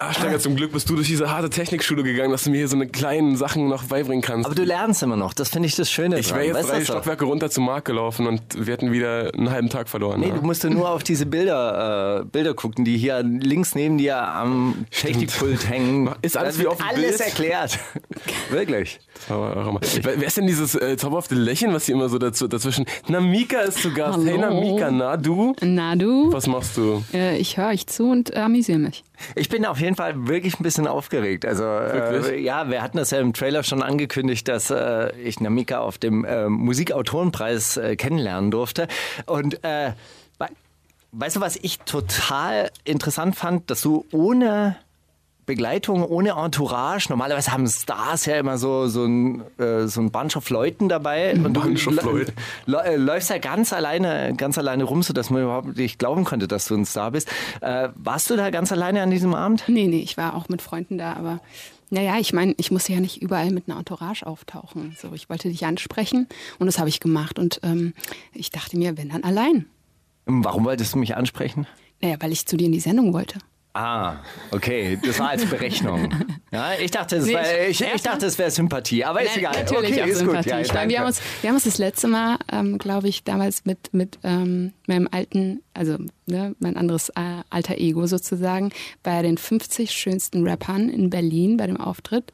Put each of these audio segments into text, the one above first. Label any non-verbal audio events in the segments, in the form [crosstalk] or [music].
Ach, Steiger, zum Glück bist du durch diese harte Technikschule gegangen, dass du mir hier so eine kleinen Sachen noch beibringen kannst. Aber du lernst immer noch, das finde ich das Schöne ich wäre jetzt Weißt drei das? Stockwerke runter zum Markt gelaufen und wir hätten wieder einen halben Tag verloren. Nee, ja. du musst nur auf diese Bilder, äh, Bilder gucken, die hier links neben dir am Technikpult hängen. Ist alles Da wie auf dem Alles Bild? erklärt. [laughs] Wirklich. Wer ist denn dieses äh, zauberhafte Lächeln, was hier immer so dazu, dazwischen... Na, Mika ist zu Gast. Hey, Hallo. Mika, na, du? Na du, Was machst du? äh, ich höre euch zu und äh, amüsiere mich. Ich bin auf jeden Fall wirklich ein bisschen aufgeregt. Also äh, ja, wir hatten das ja im Trailer schon angekündigt, dass äh, ich Namika auf dem äh, Musikautorenpreis äh, kennenlernen durfte. Und äh, we weißt du, was ich total interessant fand, dass du ohne Begleitung, ohne Entourage, normalerweise haben Stars ja immer so, so, ein, äh, so ein Bunch of Leuten dabei. Und du lä- äh, läufst ja ganz alleine, ganz alleine rum, sodass man überhaupt nicht glauben konnte, dass du ein Star bist. Äh, warst du da ganz alleine an diesem Abend? Nee, nee, ich war auch mit Freunden da, aber naja, ich meine, ich musste ja nicht überall mit einer Entourage auftauchen. So, ich wollte dich ansprechen und das habe ich gemacht. Und ähm, ich dachte mir, wenn dann allein. Warum wolltest du mich ansprechen? Naja, weil ich zu dir in die Sendung wollte. Ah, okay, das war als Berechnung. [laughs] Ja, ich dachte, es Nee, war, ich, ich dachte, es wäre Sympathie, aber ist Nein, egal. Natürlich okay, auch ist Sympathie. gut. Ja, ich meine, wir, haben uns, wir haben uns das letzte Mal, ähm, glaube ich, damals mit, mit ähm, meinem alten, also ne, mein anderes äh, alter Ego sozusagen, bei den 50 schönsten Rappern in Berlin bei dem Auftritt.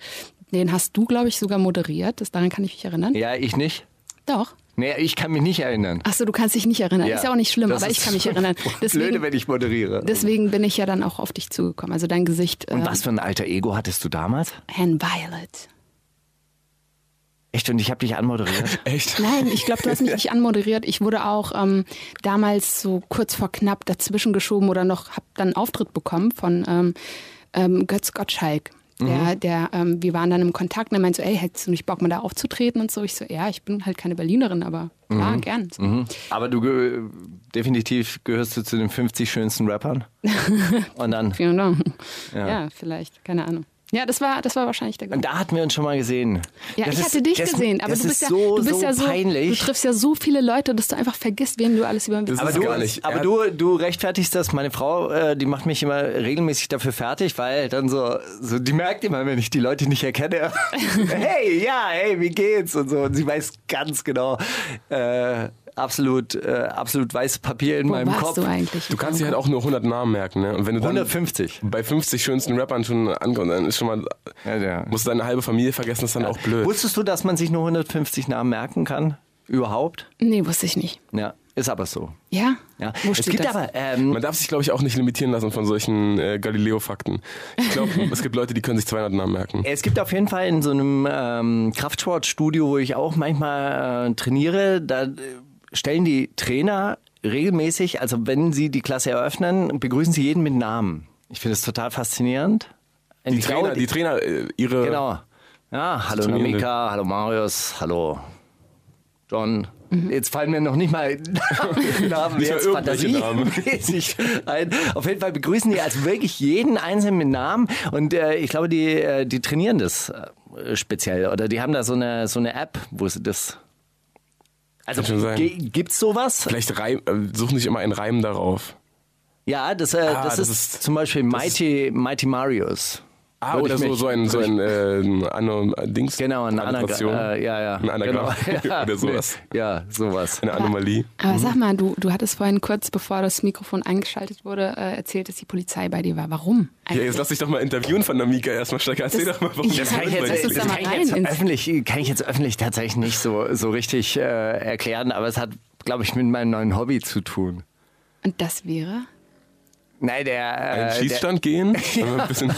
Den hast du, glaube ich, sogar moderiert. Das, daran kann ich mich erinnern. ja, ich nicht. Doch. Nee, ich kann mich nicht erinnern. Ach so, du kannst dich nicht erinnern. Ja, Ist ja auch nicht schlimm, aber ich kann mich erinnern. [laughs] Blöde, Deswegen, wenn ich moderiere. deswegen bin ich ja dann auch auf dich zugekommen. Also dein Gesicht. Und äh, was für ein alter Ego hattest du damals? Hen Violet. Echt? Und ich habe dich anmoderiert? [laughs] Echt? Nein, ich glaube, du hast mich nicht anmoderiert. Ich wurde auch ähm, damals so kurz vor knapp dazwischen geschoben oder noch, hab dann einen Auftritt bekommen von ähm, ähm, Götz Gottschalk. Der, der, ähm, wir waren dann im Kontakt und er meinte so, ey, hättest du nicht Bock mal da aufzutreten und so? Ich so, ja, ich bin halt keine Berlinerin, aber klar, gern. So. Mhm. Aber du ge definitiv gehörst du zu den 50 schönsten Rappern. [laughs] Und dann. Vielen Dank. Ja. vielleicht, keine Ahnung. Ja, das war, das war wahrscheinlich der Grund. Und da hatten wir uns schon mal gesehen. Ja, Das ich ist- hatte dich das- gesehen, aber das du bist, ist ja, so, du bist so ja so, peinlich. du triffst ja so viele Leute, dass du einfach vergisst, wen du alles über Das Aber ist du, gar nicht. aber Er- du, du rechtfertigst das. Meine Frau, äh, die macht mich immer regelmäßig dafür fertig, weil dann so, so die merkt immer, wenn ich die Leute nicht erkenne. [laughs] hey, ja, hey, wie geht's und so. Und sie weiß ganz genau, äh, absolut, äh, absolut weißes Papier in Wo meinem warst Kopf. du eigentlich? Du kannst dir halt auch nur 100 Namen merken, ne? Und wenn du dann 150. bei 50 schönsten Rappern schon ankommst, dann ist schon mal, Ja, ja. musst du deine halbe Familie vergessen, ist dann auch blöd. Wusstest du, dass man sich nur 150 Namen merken kann? Überhaupt? Nee, wusste ich nicht. Ja, ist aber so. Ja? Ja. Wo es steht gibt das? aber, ähm, Man darf sich, glaube ich, auch nicht limitieren lassen von solchen äh, Galileo-Fakten. Ich glaube, [laughs] es gibt Leute, die können sich 200 Namen merken. Es gibt auf jeden Fall in so einem ähm, Kraftsportstudio, wo ich auch manchmal äh, trainiere, da äh, stellen die Trainer regelmäßig, also wenn sie die Klasse eröffnen, begrüßen sie jeden mit Namen. Ich finde es total faszinierend. Die Trainer, glaube, die Trainer, äh, ihre... Genau. Ja, hallo Namika, hallo Marius, hallo John. Jetzt fallen mir noch nicht mal [laughs] Namen jetzt irgendwelche Namen. [laughs] fantasiemäßig ein. Auf jeden Fall begrüßen die also wirklich jeden einzelnen mit Namen und äh, ich glaube, die, äh, die trainieren das äh, speziell oder die haben da so eine, so eine App, wo sie das... Also ge- gibt's sowas? Vielleicht reim, äh, suchen sich immer einen Reim darauf. Ja, das, äh, Ah, das, das ist, ist- zum Beispiel Mighty, Mighty Marius. Ah, oder ich so, mich- so ein, so ich- ein äh, Anno, Dings. Genau, eine. Anagramm. Äh, ja, ja. Ein Anagramm. Genau, [laughs] ja. oder sowas. Ja, sowas. Eine Anomalie. Aber sag mal, du, du hattest vorhin kurz, bevor das Mikrofon eingeschaltet wurde, äh, erzählt, dass die Polizei bei dir war. Warum? Ja, jetzt lass dich doch mal interviewen von Namika erstmal, Steiger. Erzähl Das- doch mal, warum Ja, das Kann ich, Jetzt das da kann, ich jetzt öffentlich, kann ich jetzt öffentlich tatsächlich nicht so, so richtig äh, erklären, aber es hat, glaube ich, mit meinem neuen Hobby zu tun. Und das wäre? Nein, der. Einen Äh, Schießstand gehen? [laughs] Wir ein bisschen,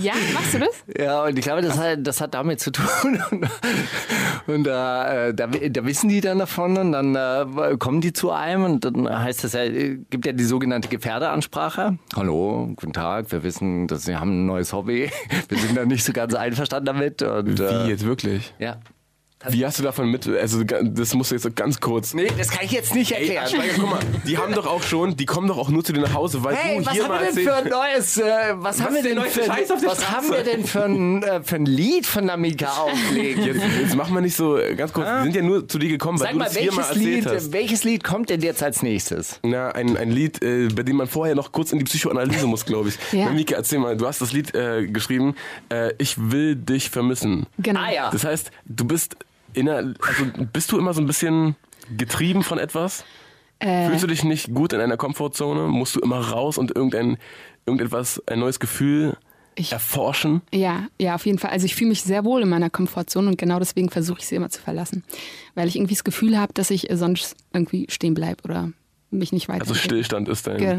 Ja, machst du das? der ja, und ich glaube, das hat, das hat damit zu tun. Und, und äh, da, da wissen die dann davon und dann äh, kommen die zu einem und dann heißt es ja, gibt ja die sogenannte Gefährderansprache. Hallo, guten Tag, wir wissen, dass Sie haben ein neues Hobby. Wir sind da nicht so ganz einverstanden damit. Und, wie äh, jetzt wirklich? Ja. Wie hast du davon mit, also das musst du jetzt so ganz kurz. Nee, das kann ich jetzt nicht Ey, erklären. Steiger, guck mal, die haben doch auch schon, die kommen doch auch nur zu dir nach Hause, weil Hey, du was hier haben mal wir denn erzählt- für ein neues, äh, was, haben wir denn für, Scheiß auf der was Straße? haben wir denn für ein, äh, für ein Lied von Namika [laughs] auflegen? Jetzt, jetzt machen wir nicht so, äh, ganz kurz, wir sind ja nur zu dir gekommen, weil Sag du mal, das hier mal welches erzählt Lied, hast. welches Lied kommt denn jetzt als nächstes? Na, ein, ein Lied, äh, bei dem man vorher noch kurz in die Psychoanalyse muss, glaube ich. Ja. Na, Mika, erzähl mal, du hast das Lied äh, geschrieben, äh, Ich will dich vermissen. Genau. Ah ja. Das heißt, du bist in einer, also bist du immer so ein bisschen getrieben von etwas? Äh, Fühlst du dich nicht gut in einer Komfortzone? Musst du immer raus und irgendein, irgendetwas, ein neues Gefühl Ich- erforschen? Ja, ja, auf jeden Fall. Also ich fühle mich sehr wohl in meiner Komfortzone und genau deswegen versuche ich sie immer zu verlassen. Weil ich irgendwie das Gefühl habe, dass ich äh, sonst irgendwie stehen bleibe oder mich nicht weiter. Also Stillstand ist dein. Ge-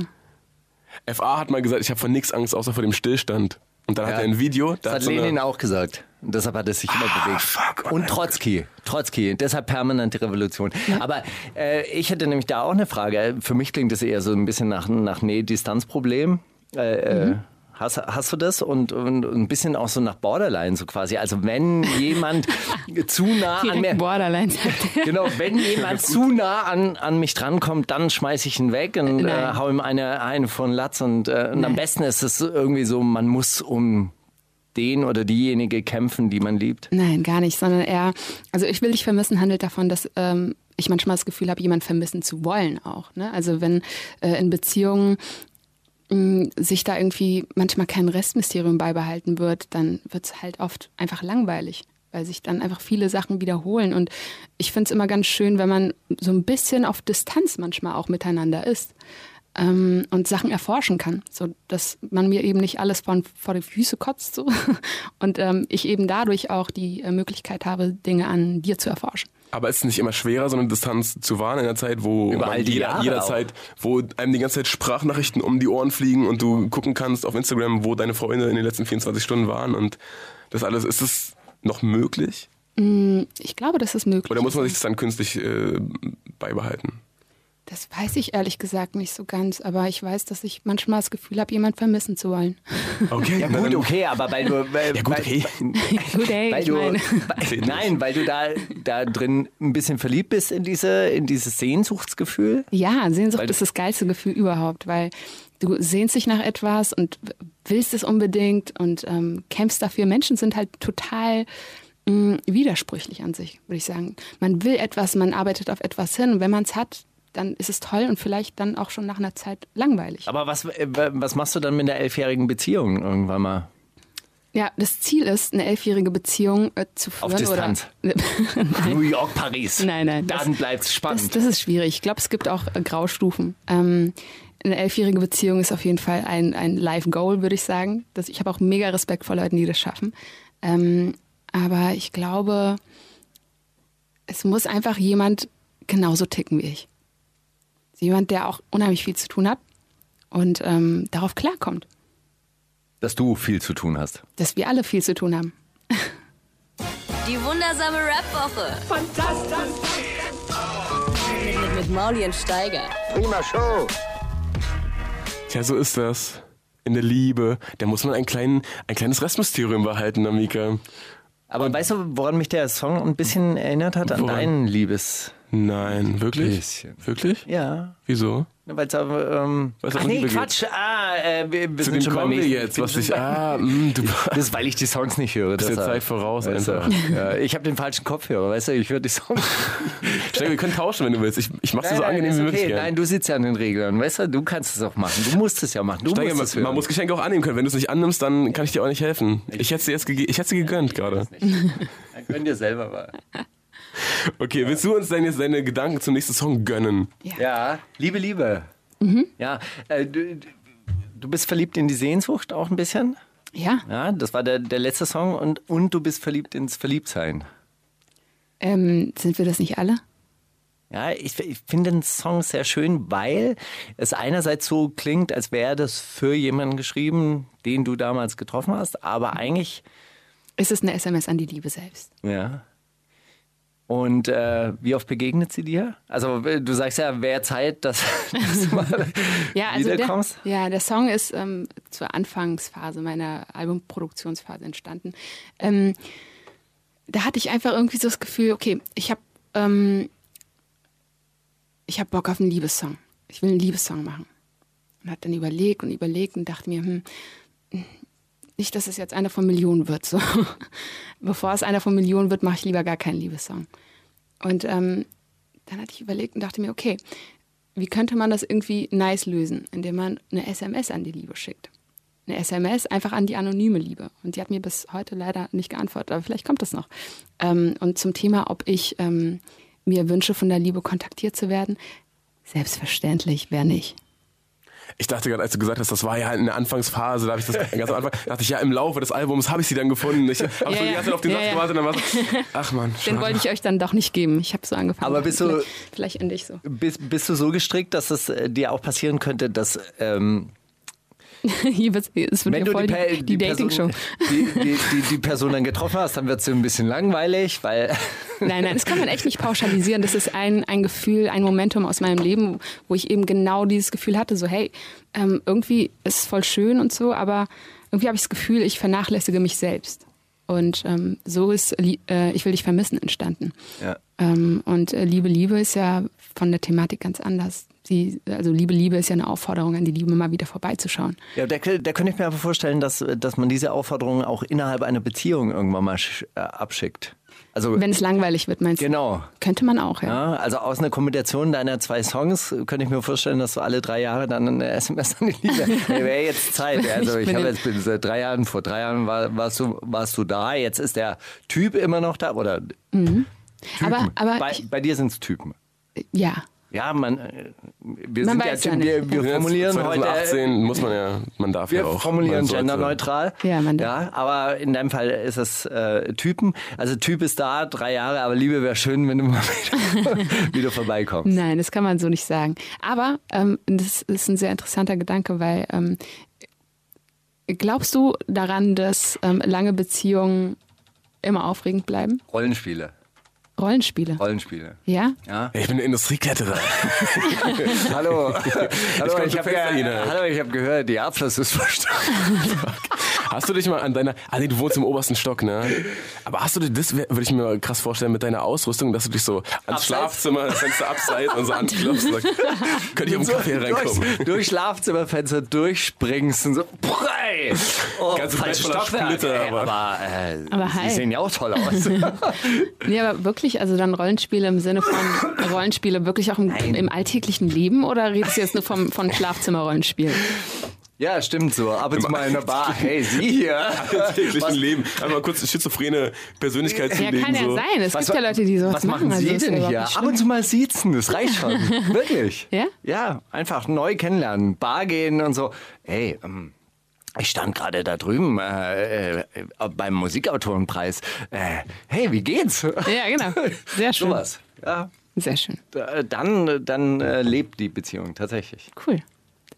FA hat mal gesagt, ich habe vor nichts Angst, außer vor dem Stillstand. Und dann hat er ein Video, da Das hat so eine- Lenin auch gesagt. Und deshalb hat es sich immer bewegt. fuck, oh Und. Trotzki. Trotzki. Deshalb permanente Revolution. Aber äh, ich hätte nämlich da auch eine Frage. Für mich klingt das eher so ein bisschen nach, nach Nähe-Distanz-Problem. Äh, äh, Hast, hast du das? Und, und ein bisschen auch so nach Borderline, so quasi. Also wenn jemand [laughs] zu nah an mir. Borderline sagt er. Genau, wenn [laughs] jemand zu nah an, an mich drankommt, dann schmeiß ich ihn weg und äh, hau ihm eine, eine von Latz. Und, äh, und am besten ist es irgendwie so, man muss um den oder diejenige kämpfen, die man liebt. Nein, gar nicht, sondern eher, also ich will dich vermissen handelt davon, dass ähm, ich manchmal das Gefühl habe, jemand vermissen zu wollen auch. Ne? Also wenn äh, in Beziehungen mh, sich da irgendwie manchmal kein Restmysterium beibehalten wird, dann wird es halt oft einfach langweilig, weil sich dann einfach viele Sachen wiederholen. Und ich finde es immer ganz schön, wenn man so ein bisschen auf Distanz manchmal auch miteinander ist ähm, und Sachen erforschen kann, so dass man mir eben nicht alles von, vor die Füße kotzt so [laughs] und ähm, ich eben dadurch auch die äh, Möglichkeit habe, Dinge an dir zu erforschen. Aber ist es nicht immer schwerer, so eine Distanz zu wahren in einer Zeit, wo Über man all die jeder, jederzeit, wo einem die ganze Zeit Sprachnachrichten um die Ohren fliegen und du gucken kannst auf Instagram, wo deine Freunde in den letzten 24 Stunden waren und das alles, ist es noch möglich? Ich glaube, das ist möglich. Oder muss man sich das dann künstlich äh, beibehalten? Das weiß ich ehrlich gesagt nicht so ganz, aber ich weiß, dass ich manchmal das Gefühl habe, jemand vermissen zu wollen. [laughs] Okay, Ja gut, okay, aber weil du... [laughs] Weil, Ja gut, weil, okay. [laughs] Gut, ey, Weil ich du, weil, nein, weil du da, da drin ein bisschen verliebt bist in, diese, in dieses Sehnsuchtsgefühl. Ja, Sehnsucht Weil ist das geilste Gefühl überhaupt, weil du sehnst dich nach etwas und willst es unbedingt und ähm, kämpfst dafür. Menschen sind halt total mh, widersprüchlich an sich, würde ich sagen. Man will etwas, man arbeitet auf etwas hin und wenn man es hat, dann ist es toll und vielleicht dann auch schon nach einer Zeit langweilig. Aber was, äh, was machst du dann mit einer elfjährigen Beziehung irgendwann mal? Ja, das Ziel ist, eine elfjährige Beziehung äh, zu führen. Auf Distanz. [laughs] New York, Paris. Nein, nein, Dann das- bleibt's spannend. Das, das ist schwierig. Ich glaube, es gibt auch äh, Graustufen. Ähm, eine elfjährige Beziehung ist auf jeden Fall ein, ein Life-Goal, würde ich sagen. Das, ich habe auch mega Respekt vor Leuten, die das schaffen. Ähm, aber ich glaube, es muss einfach jemand genauso ticken wie ich. Jemand, der auch unheimlich viel zu tun hat und ähm, darauf klarkommt, Dass du viel zu tun hast. dass wir alle viel zu tun haben. Die wundersame Rap-Woche. Fantastisch. Mit, mit Mauli und Steiger. Tja, so ist das. In der Liebe. Da muss man ein, klein, ein kleines Restmysterium behalten, Amika. Aber weißt du, woran mich der Song ein bisschen erinnert hat? An Woran? deinen Liebes... Nein, wirklich? Bisschen. Wirklich? Ja. Wieso? Weil es ähm, Weil's Ach nee, Quatsch. Ah, äh, wir, wir Zu sind dem schon kommen wir jetzt, was ich. Ah, mh, du [laughs] Das ist, weil ich die Songs nicht höre. bist der deshalb. Zeit voraus Weißt einfach. ja, ich habe den falschen Kopfhörer, weißt du, ich höre die Songs. Steiger, [laughs] wir können tauschen, wenn du willst. Ich, ich mach's dir so Nein, angenehm ist wie möglich. okay. Nein, du sitzt ja an den Reglern, weißt du, du kannst es auch machen. Du musst es ja machen. Du Steiger, musst es man, hören. man muss Geschenke auch annehmen können. Wenn du es nicht annimmst, dann kann ich dir auch nicht helfen. Ich hätte sie jetzt gege- ich hätte sie gegönnt gerade. Dann gönn dir selber mal. Okay, willst du uns denn jetzt deine Gedanken zum nächsten Song gönnen? Ja, Liebe, Liebe. Ja, äh, du, du bist verliebt in die Sehnsucht auch ein bisschen. Ja, Ja, das war der, der letzte Song und, und du bist verliebt ins Verliebtsein. ähm, sind wir das nicht alle? Ja, ich, ich finde den Song sehr schön, weil es einerseits so klingt, als wäre das für jemanden geschrieben, den du damals getroffen hast, aber eigentlich, Es ist eine SMS an die Liebe selbst. ja. Und äh, wie oft begegnet sie dir? Also du sagst ja, wäre Zeit, dass, [laughs] dass du mal [laughs] Ja, also der, wiederkommst. ja, der Song ist ähm, zur Anfangsphase meiner Albumproduktionsphase entstanden. Ähm, da hatte ich einfach irgendwie so das Gefühl, okay, ich habe ähm, ich habe Bock auf einen Liebessong. Ich will einen Liebessong machen. Und hat dann überlegt und überlegt und dachte mir, hm, nicht, dass es jetzt einer von Millionen wird. So. [laughs] Bevor es einer von Millionen wird, mache ich lieber gar keinen Liebessong. Und ähm, dann hatte ich überlegt und dachte mir, okay, wie könnte man das irgendwie nice lösen, indem man eine SMS an die Liebe schickt. Eine SMS einfach an die anonyme Liebe. Und die hat mir bis heute leider nicht geantwortet, aber vielleicht kommt das noch. Ähm, und zum Thema, ob ich ähm, mir wünsche, von der Liebe kontaktiert zu werden, selbstverständlich, wer nicht. Ich dachte gerade, als du gesagt hast, das war ja halt in der Anfangsphase, da habe ich das [laughs] ganz am Anfang, dachte ich, ja, im Laufe des Albums habe ich sie dann gefunden. Ich habe [laughs] Ja, so die ganze Zeit auf den Ja, Satz ja. gewartet und dann war so, [laughs] ach man, Den wollte ich euch dann doch nicht geben. Ich habe so angefangen. Aber bist du- vielleicht, vielleicht ende ich so. Bist, bist du so gestrickt, dass es äh, dir auch passieren könnte, dass ähm, [laughs] es wird wenn du die, die, die, Dating-Show. Person, die, die, Person dann getroffen hast, dann wird es ein bisschen langweilig, weil [laughs] Nein, nein, das kann man echt nicht pauschalisieren. Das ist ein, ein Gefühl, ein Momentum aus meinem Leben, wo ich eben genau dieses Gefühl hatte, so hey, ähm, irgendwie ist es voll schön und so, aber irgendwie habe ich das Gefühl, ich vernachlässige mich selbst. Und ähm, so ist äh, Ich will dich vermissen entstanden. Ja. Ähm, und äh, Liebe, Liebe ist ja von der Thematik ganz anders. Sie, also Liebe, Liebe ist ja eine Aufforderung an die Liebe, mal wieder vorbeizuschauen. Ja, da, da könnte ich mir aber vorstellen, dass, dass man diese Aufforderungen auch innerhalb einer Beziehung irgendwann mal äh, abschickt. Also Wenn es langweilig wird, meinst du? genau. Könnte man auch, ja. Ja, also aus einer Kombination deiner zwei Songs könnte ich mir vorstellen, dass du alle drei Jahre dann eine SMS an die Liebe. [laughs] Hey, Wäre jetzt Zeit. Also ich bin habe jetzt bin seit drei Jahren, vor drei Jahren war, warst, du, warst du da, jetzt ist der Typ immer noch da. Oder Typen. Aber- aber bei, ich- bei dir sind es Typen. Ja. Ja, man, äh, wir Man sind ja, weiß ja wir, wir formulieren 2018 heute. muss man ja, man darf Wir ja auch. formulieren genderneutral. Ja, man ja, aber in deinem Fall ist es äh, Typen. Also Typ ist da, drei Jahre, aber Liebe wäre schön, wenn du mal wieder, [laughs] wieder vorbeikommst. Nein, das kann man so nicht sagen. Aber ähm, das ist ein sehr interessanter Gedanke, weil ähm, glaubst du daran, dass ähm, lange Beziehungen immer aufregend bleiben? Rollenspiele. Rollenspiele. Rollenspiele. Ja? Ja. Ich bin eine Industriekletterer. Hallo. [laughs] Hallo, ich zu habe ich habe gehört, die Abfluss ist verstanden. [laughs] Hast du dich mal an deiner, ah nee, du wohnst im obersten Stock, ne? Aber hast du dir, das würde ich mir mal krass vorstellen mit deiner Ausrüstung, dass du dich so ans Abseits? Schlafzimmer, das Fenster abseits und so [laughs] anklopfst und sagst, könnte ich um Kaffee reinkommen? durch, durch Schlafzimmerfenster durchspringst und so. Prei! Oh, Bett voller Stockwerk. Splitter, aber- aber äh, Aber sie sehen ja auch toll aus. Nee, aber wirklich, also dann Rollenspiele im Sinne von [coughs] Rollenspiele wirklich auch im, im alltäglichen Leben oder redest du jetzt nur vom, von Schlafzimmer-Rollenspiel? ja, stimmt so. Ab und zu mal in der Bar. Hey, Sie hier. [laughs] Im täglichen Leben. Einmal kurz schizophrene Persönlichkeit Ja, zulegen. kann ja so. sein. Es Was, gibt ja Leute, die sowas was machen also Sie ja denn hier? Ab und zu mal siezen, das reicht schon. [laughs] Wirklich. Ja? Ja, einfach neu kennenlernen, Bar gehen und so. Ey, ähm, ich stand gerade da drüben äh, äh, beim Musikautorenpreis. Äh, hey, wie geht's? Ja, genau. [laughs] Sehr schön. Sowas. Ja, Sehr schön. da- dann, dann äh, lebt die Beziehung tatsächlich. Cool.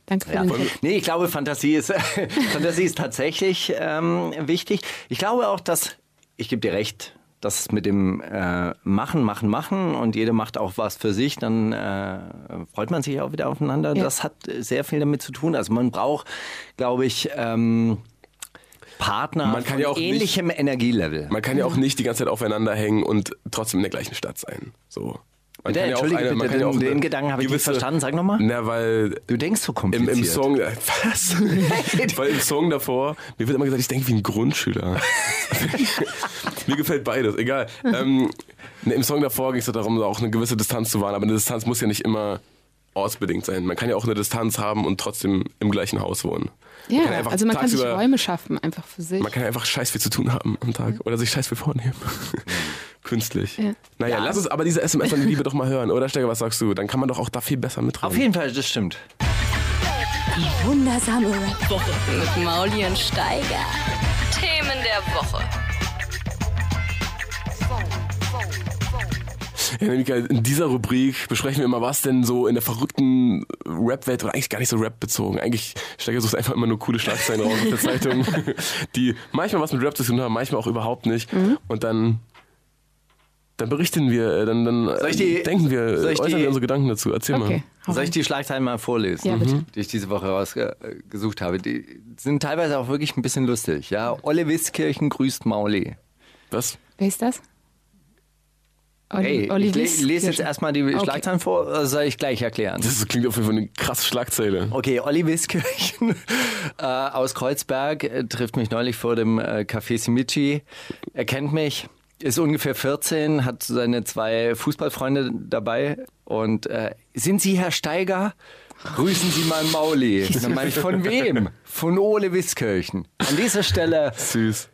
Danke für Ja. den Tipp. Nee, ich glaube, Fantasie ist, [laughs] Fantasie ist tatsächlich ähm, wichtig. Ich glaube auch, dass, ich gebe dir recht, dass mit dem äh, Machen, Machen, Machen und jeder macht auch was für sich, dann äh, freut man sich auch wieder aufeinander. Ja. Das hat sehr viel damit zu tun. Also man braucht, glaube ich, ähm, Partner Man kann von ja auch nicht- ähnlichem Energielevel. Man kann ja auch nicht die ganze Zeit aufeinander hängen und trotzdem in der gleichen Stadt sein. So. Man Bitte, ja auch eine- man bitte, kann ja auch den- eine den Gedanken habe ich nicht verstanden. Sag noch mal. Na, weil Du denkst so im, kompliziert. im Song, äh, [laughs] was? [laughs] weil im Song davor, mir wird immer gesagt, ich denke wie ein Grundschüler. [laughs] mir gefällt beides, egal. Ähm, ne, Im Song davor ging es darum, auch eine gewisse Distanz zu wahren, aber eine Distanz muss ja nicht immer ortsbedingt sein. Man kann ja auch eine Distanz haben und trotzdem im gleichen Haus wohnen. Man Ja, kann einfach also man kann sich Räume schaffen, einfach für sich. Man kann einfach scheiß viel zu tun haben am Tag oder sich scheiß viel vornehmen. [laughs] Künstlich. Ja. Naja, lass uns aber diese SMS an die Liebe doch mal hören, oder Steiger, was sagst du? Dann kann man doch auch da viel besser mitreden. Auf jeden Fall, das stimmt. Die wundersame Rap-Woche. Mit Mauli und Steiger. Themen der Woche. Ja, Mika, in dieser Rubrik besprechen wir immer, was denn so in der verrückten Rap-Welt oder eigentlich gar nicht so Rap bezogen. Eigentlich Steiger sucht einfach immer nur coole Schlagzeilen raus aus der Zeitung, [laughs] die manchmal was mit Rap zu tun haben, manchmal auch überhaupt nicht. Mhm. Und dann dann berichten wir, äh, dann, dann Soll ich die- äh, denken wir, soll ich äußern die- wir unsere Gedanken dazu. Erzähl okay. mal. Soll ich die Schlagzeilen mal vorlesen, Ja, bitte. die ich diese Woche rausgesucht habe? Die sind teilweise auch wirklich ein bisschen lustig. Ja, Olle Wiskirchen grüßt Mauli. Was? Wer ist das? Olli, Hey, Olli ich lese jetzt erstmal die Okay. Schlagzeilen vor, oder soll ich gleich erklären? Das klingt auf jeden Fall eine krasse Schlagzeile. Okay, Olli Wiskirchen [laughs] äh, aus Kreuzberg äh, trifft mich neulich vor dem äh, Café Simici. Er kennt mich, ist ungefähr 14, hat seine zwei Fußballfreunde dabei und äh, sind Sie Herr Steiger? Grüßen Sie mal Mauli. Dann meine ich, von wem? [laughs] Von Ole Wiskirchen. An dieser Stelle Süß.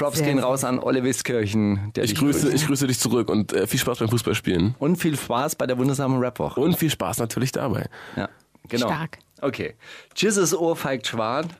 Props Sehr gehen raus an Ole Wiskirchen. Der Ich grüße, grüßt. ich grüße dich zurück und äh, viel Spaß beim Fußballspielen. Und viel Spaß bei der wundersamen Rapwoche. Und viel Spaß natürlich dabei. Ja, genau. Stark. Okay. Jesus Ohrfeigt Schwan.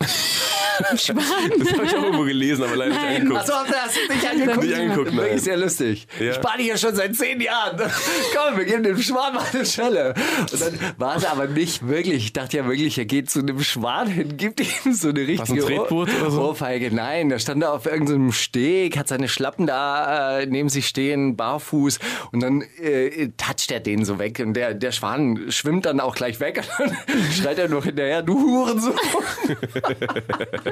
[laughs] [laughs] Schwan. Das habe ich auch irgendwo gelesen, aber leider nicht angeguckt. Achso, hast du nicht angeguckt? Nicht angeguckt, nein. Wirklich sehr lustig. Ja. Ich spare hier schon seit zehn Jahren. [laughs] Komm, wir geben dem Schwan mal eine Schelle. Und dann war es aber nicht wirklich. Ich dachte ja wirklich, er geht zu einem Schwan hin, gibt ihm so eine richtige ein oder so? Ohrfeige. Nein, da stand er auf irgendeinem Steg, hat seine Schlappen da äh, neben sich stehen, barfuß. Und dann äh, toucht er den so weg. Und der, der Schwan schwimmt dann auch gleich weg. [laughs] Und dann schreit er noch hinterher, du Hurensohn.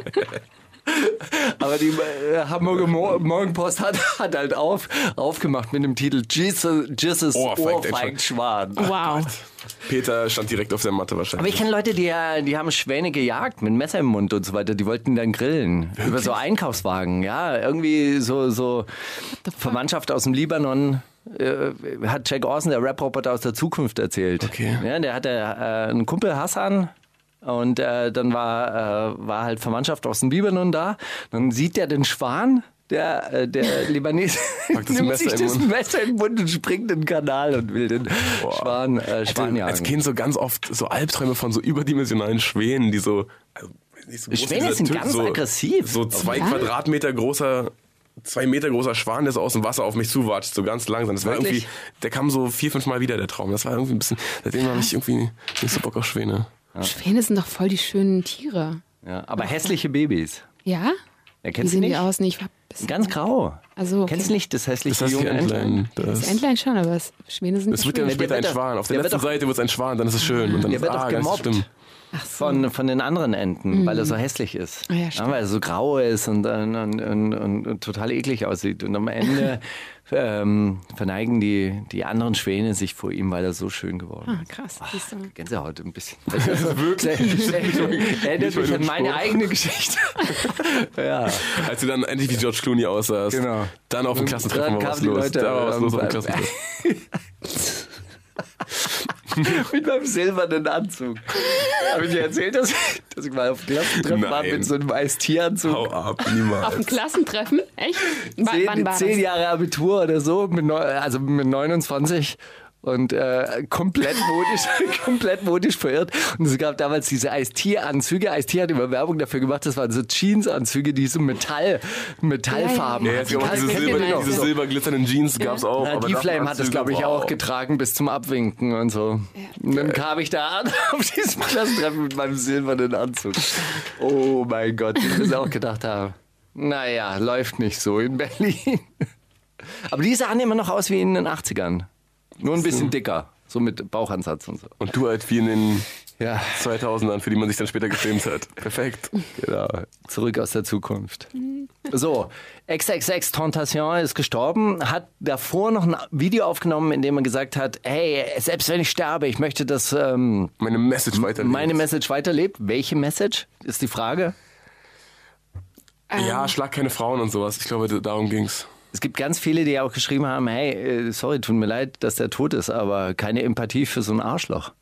[laughs] Aber die äh, Hamburger Mo Morgenpost hat, hat halt auf, aufgemacht mit dem Titel Jesus, Jesus Ohrfeigt Ohrfeigt Schwan. Wow. Peter stand direkt auf der Matte Aber ich wahrscheinlich. kenne Leute, die, die haben Schwäne gejagt mit Messer im Mund und so weiter. Die wollten dann grillen. Über so Einkaufswagen. Ja, irgendwie so, so Verwandtschaft aus dem Libanon. Äh, hat Jack Orson, der Rap-Roboter aus der Zukunft, erzählt. Okay. Ja, der hatte äh, einen Kumpel Hassan. Und äh, dann war, äh, war halt Verwandtschaft aus dem Libanon da. Dann sieht der den Schwan, der, äh, der [laughs] Libanese, nimmt [laughs] Messer sich im das. Messer den Mund und springt in den Kanal und will den Schwan, äh, Schwan jagen. Als Kind so ganz oft so Albträume von so überdimensionalen Schwänen, die so. Also nicht so groß Schwäne sind Typ, ganz so, aggressiv. So zwei Ja? Quadratmeter großer. Zwei Meter großer Schwan, der so aus dem Wasser auf mich zuwatscht, so ganz langsam. Das war Wirklich? irgendwie, der kam so vier, fünf Mal wieder, der Traum. Das war irgendwie ein bisschen, seitdem habe ich irgendwie nicht so Bock auf Schwäne. Schwäne sind doch voll die schönen Tiere. Ja, aber hässliche Babys. Ja? Ja, Wie kennst du sehen die nicht? aus? Nee, Ganz grau. Also, okay. Kennst du nicht das hässliche Das heißt junge Entlein? Das Das, Entlein schon, aber das Schwäne sind das nicht wird ja später ein Schwan. Auf der der letzten Seite wird es ein Schwan, dann ist es schön. Und dann Der ist wird ah, doch gemobbt. Ach so. Von, von den anderen Enten, weil er so hässlich ist. Ah ja, stimmt. weil er so grau ist und, und, und, und, und, und total eklig aussieht. Und am Ende [laughs] ähm, verneigen die, die anderen Schwäne sich vor ihm, weil er so schön geworden Ah, ist. krass. Siehst du. Gänsehaut ein bisschen. [laughs] Wirklich? Erinnert mich an meine eigene Geschichte. [laughs] ja. Als du dann endlich wie George Clooney aussahst. Genau. Dann auf dem Dann Klassentreffen war kamen was die los. Leute, da war was ähm, los auf dem Klassentreffen. [laughs] [laughs] Mit meinem silbernen Anzug. Habe ich dir erzählt, dass, dass ich mal auf Klassentreffen war Nein. mit so einem Eistieranzug? Hau ab, Auf niemals. dem Klassentreffen? Echt? W wann Zehn, war zehn das? Jahre Abitur oder so, mit also mit 29 und äh, komplett modisch, [laughs] komplett modisch verirrt. Und es gab damals diese Eistieranzüge. Eistie hat immer Werbung dafür gemacht. Das waren so Jeansanzüge, die so Metall, Metallfarben Ja, Ja, hatten. es gab auch diese, Silber, diese So. silberglitzernden Jeans gab's auch. Ja, aber die Flame hat es, glaube ich, auch getragen bis zum Abwinken und so. Und dann kam ich da an [laughs] auf diesem Klassentreffen mit meinem silbernen Anzug. Oh mein Gott, ich muss auch gedacht haben, naja, läuft nicht so in Berlin. Aber die sahen immer noch aus wie in den 80ern. Nur ein bisschen dicker, so mit Bauchansatz und so. Und du halt wie in den Ja, 2000ern, für die man sich dann später gefilmt hat. [laughs] Perfekt. genau. Zurück aus der Zukunft. So, XXX Tentation ist gestorben, hat davor noch ein Video aufgenommen, in dem er gesagt hat, hey, selbst wenn ich sterbe, ich möchte, dass ähm, Meine Message weiter. meine Message weiterlebt. Welche Message ist die Frage? Ja, schlag keine Frauen und sowas. Ich glaube, darum ging's. Es gibt ganz viele, die auch geschrieben haben, hey, äh, sorry, tut mir leid, dass der tot ist, aber keine Empathie für so ein Arschloch.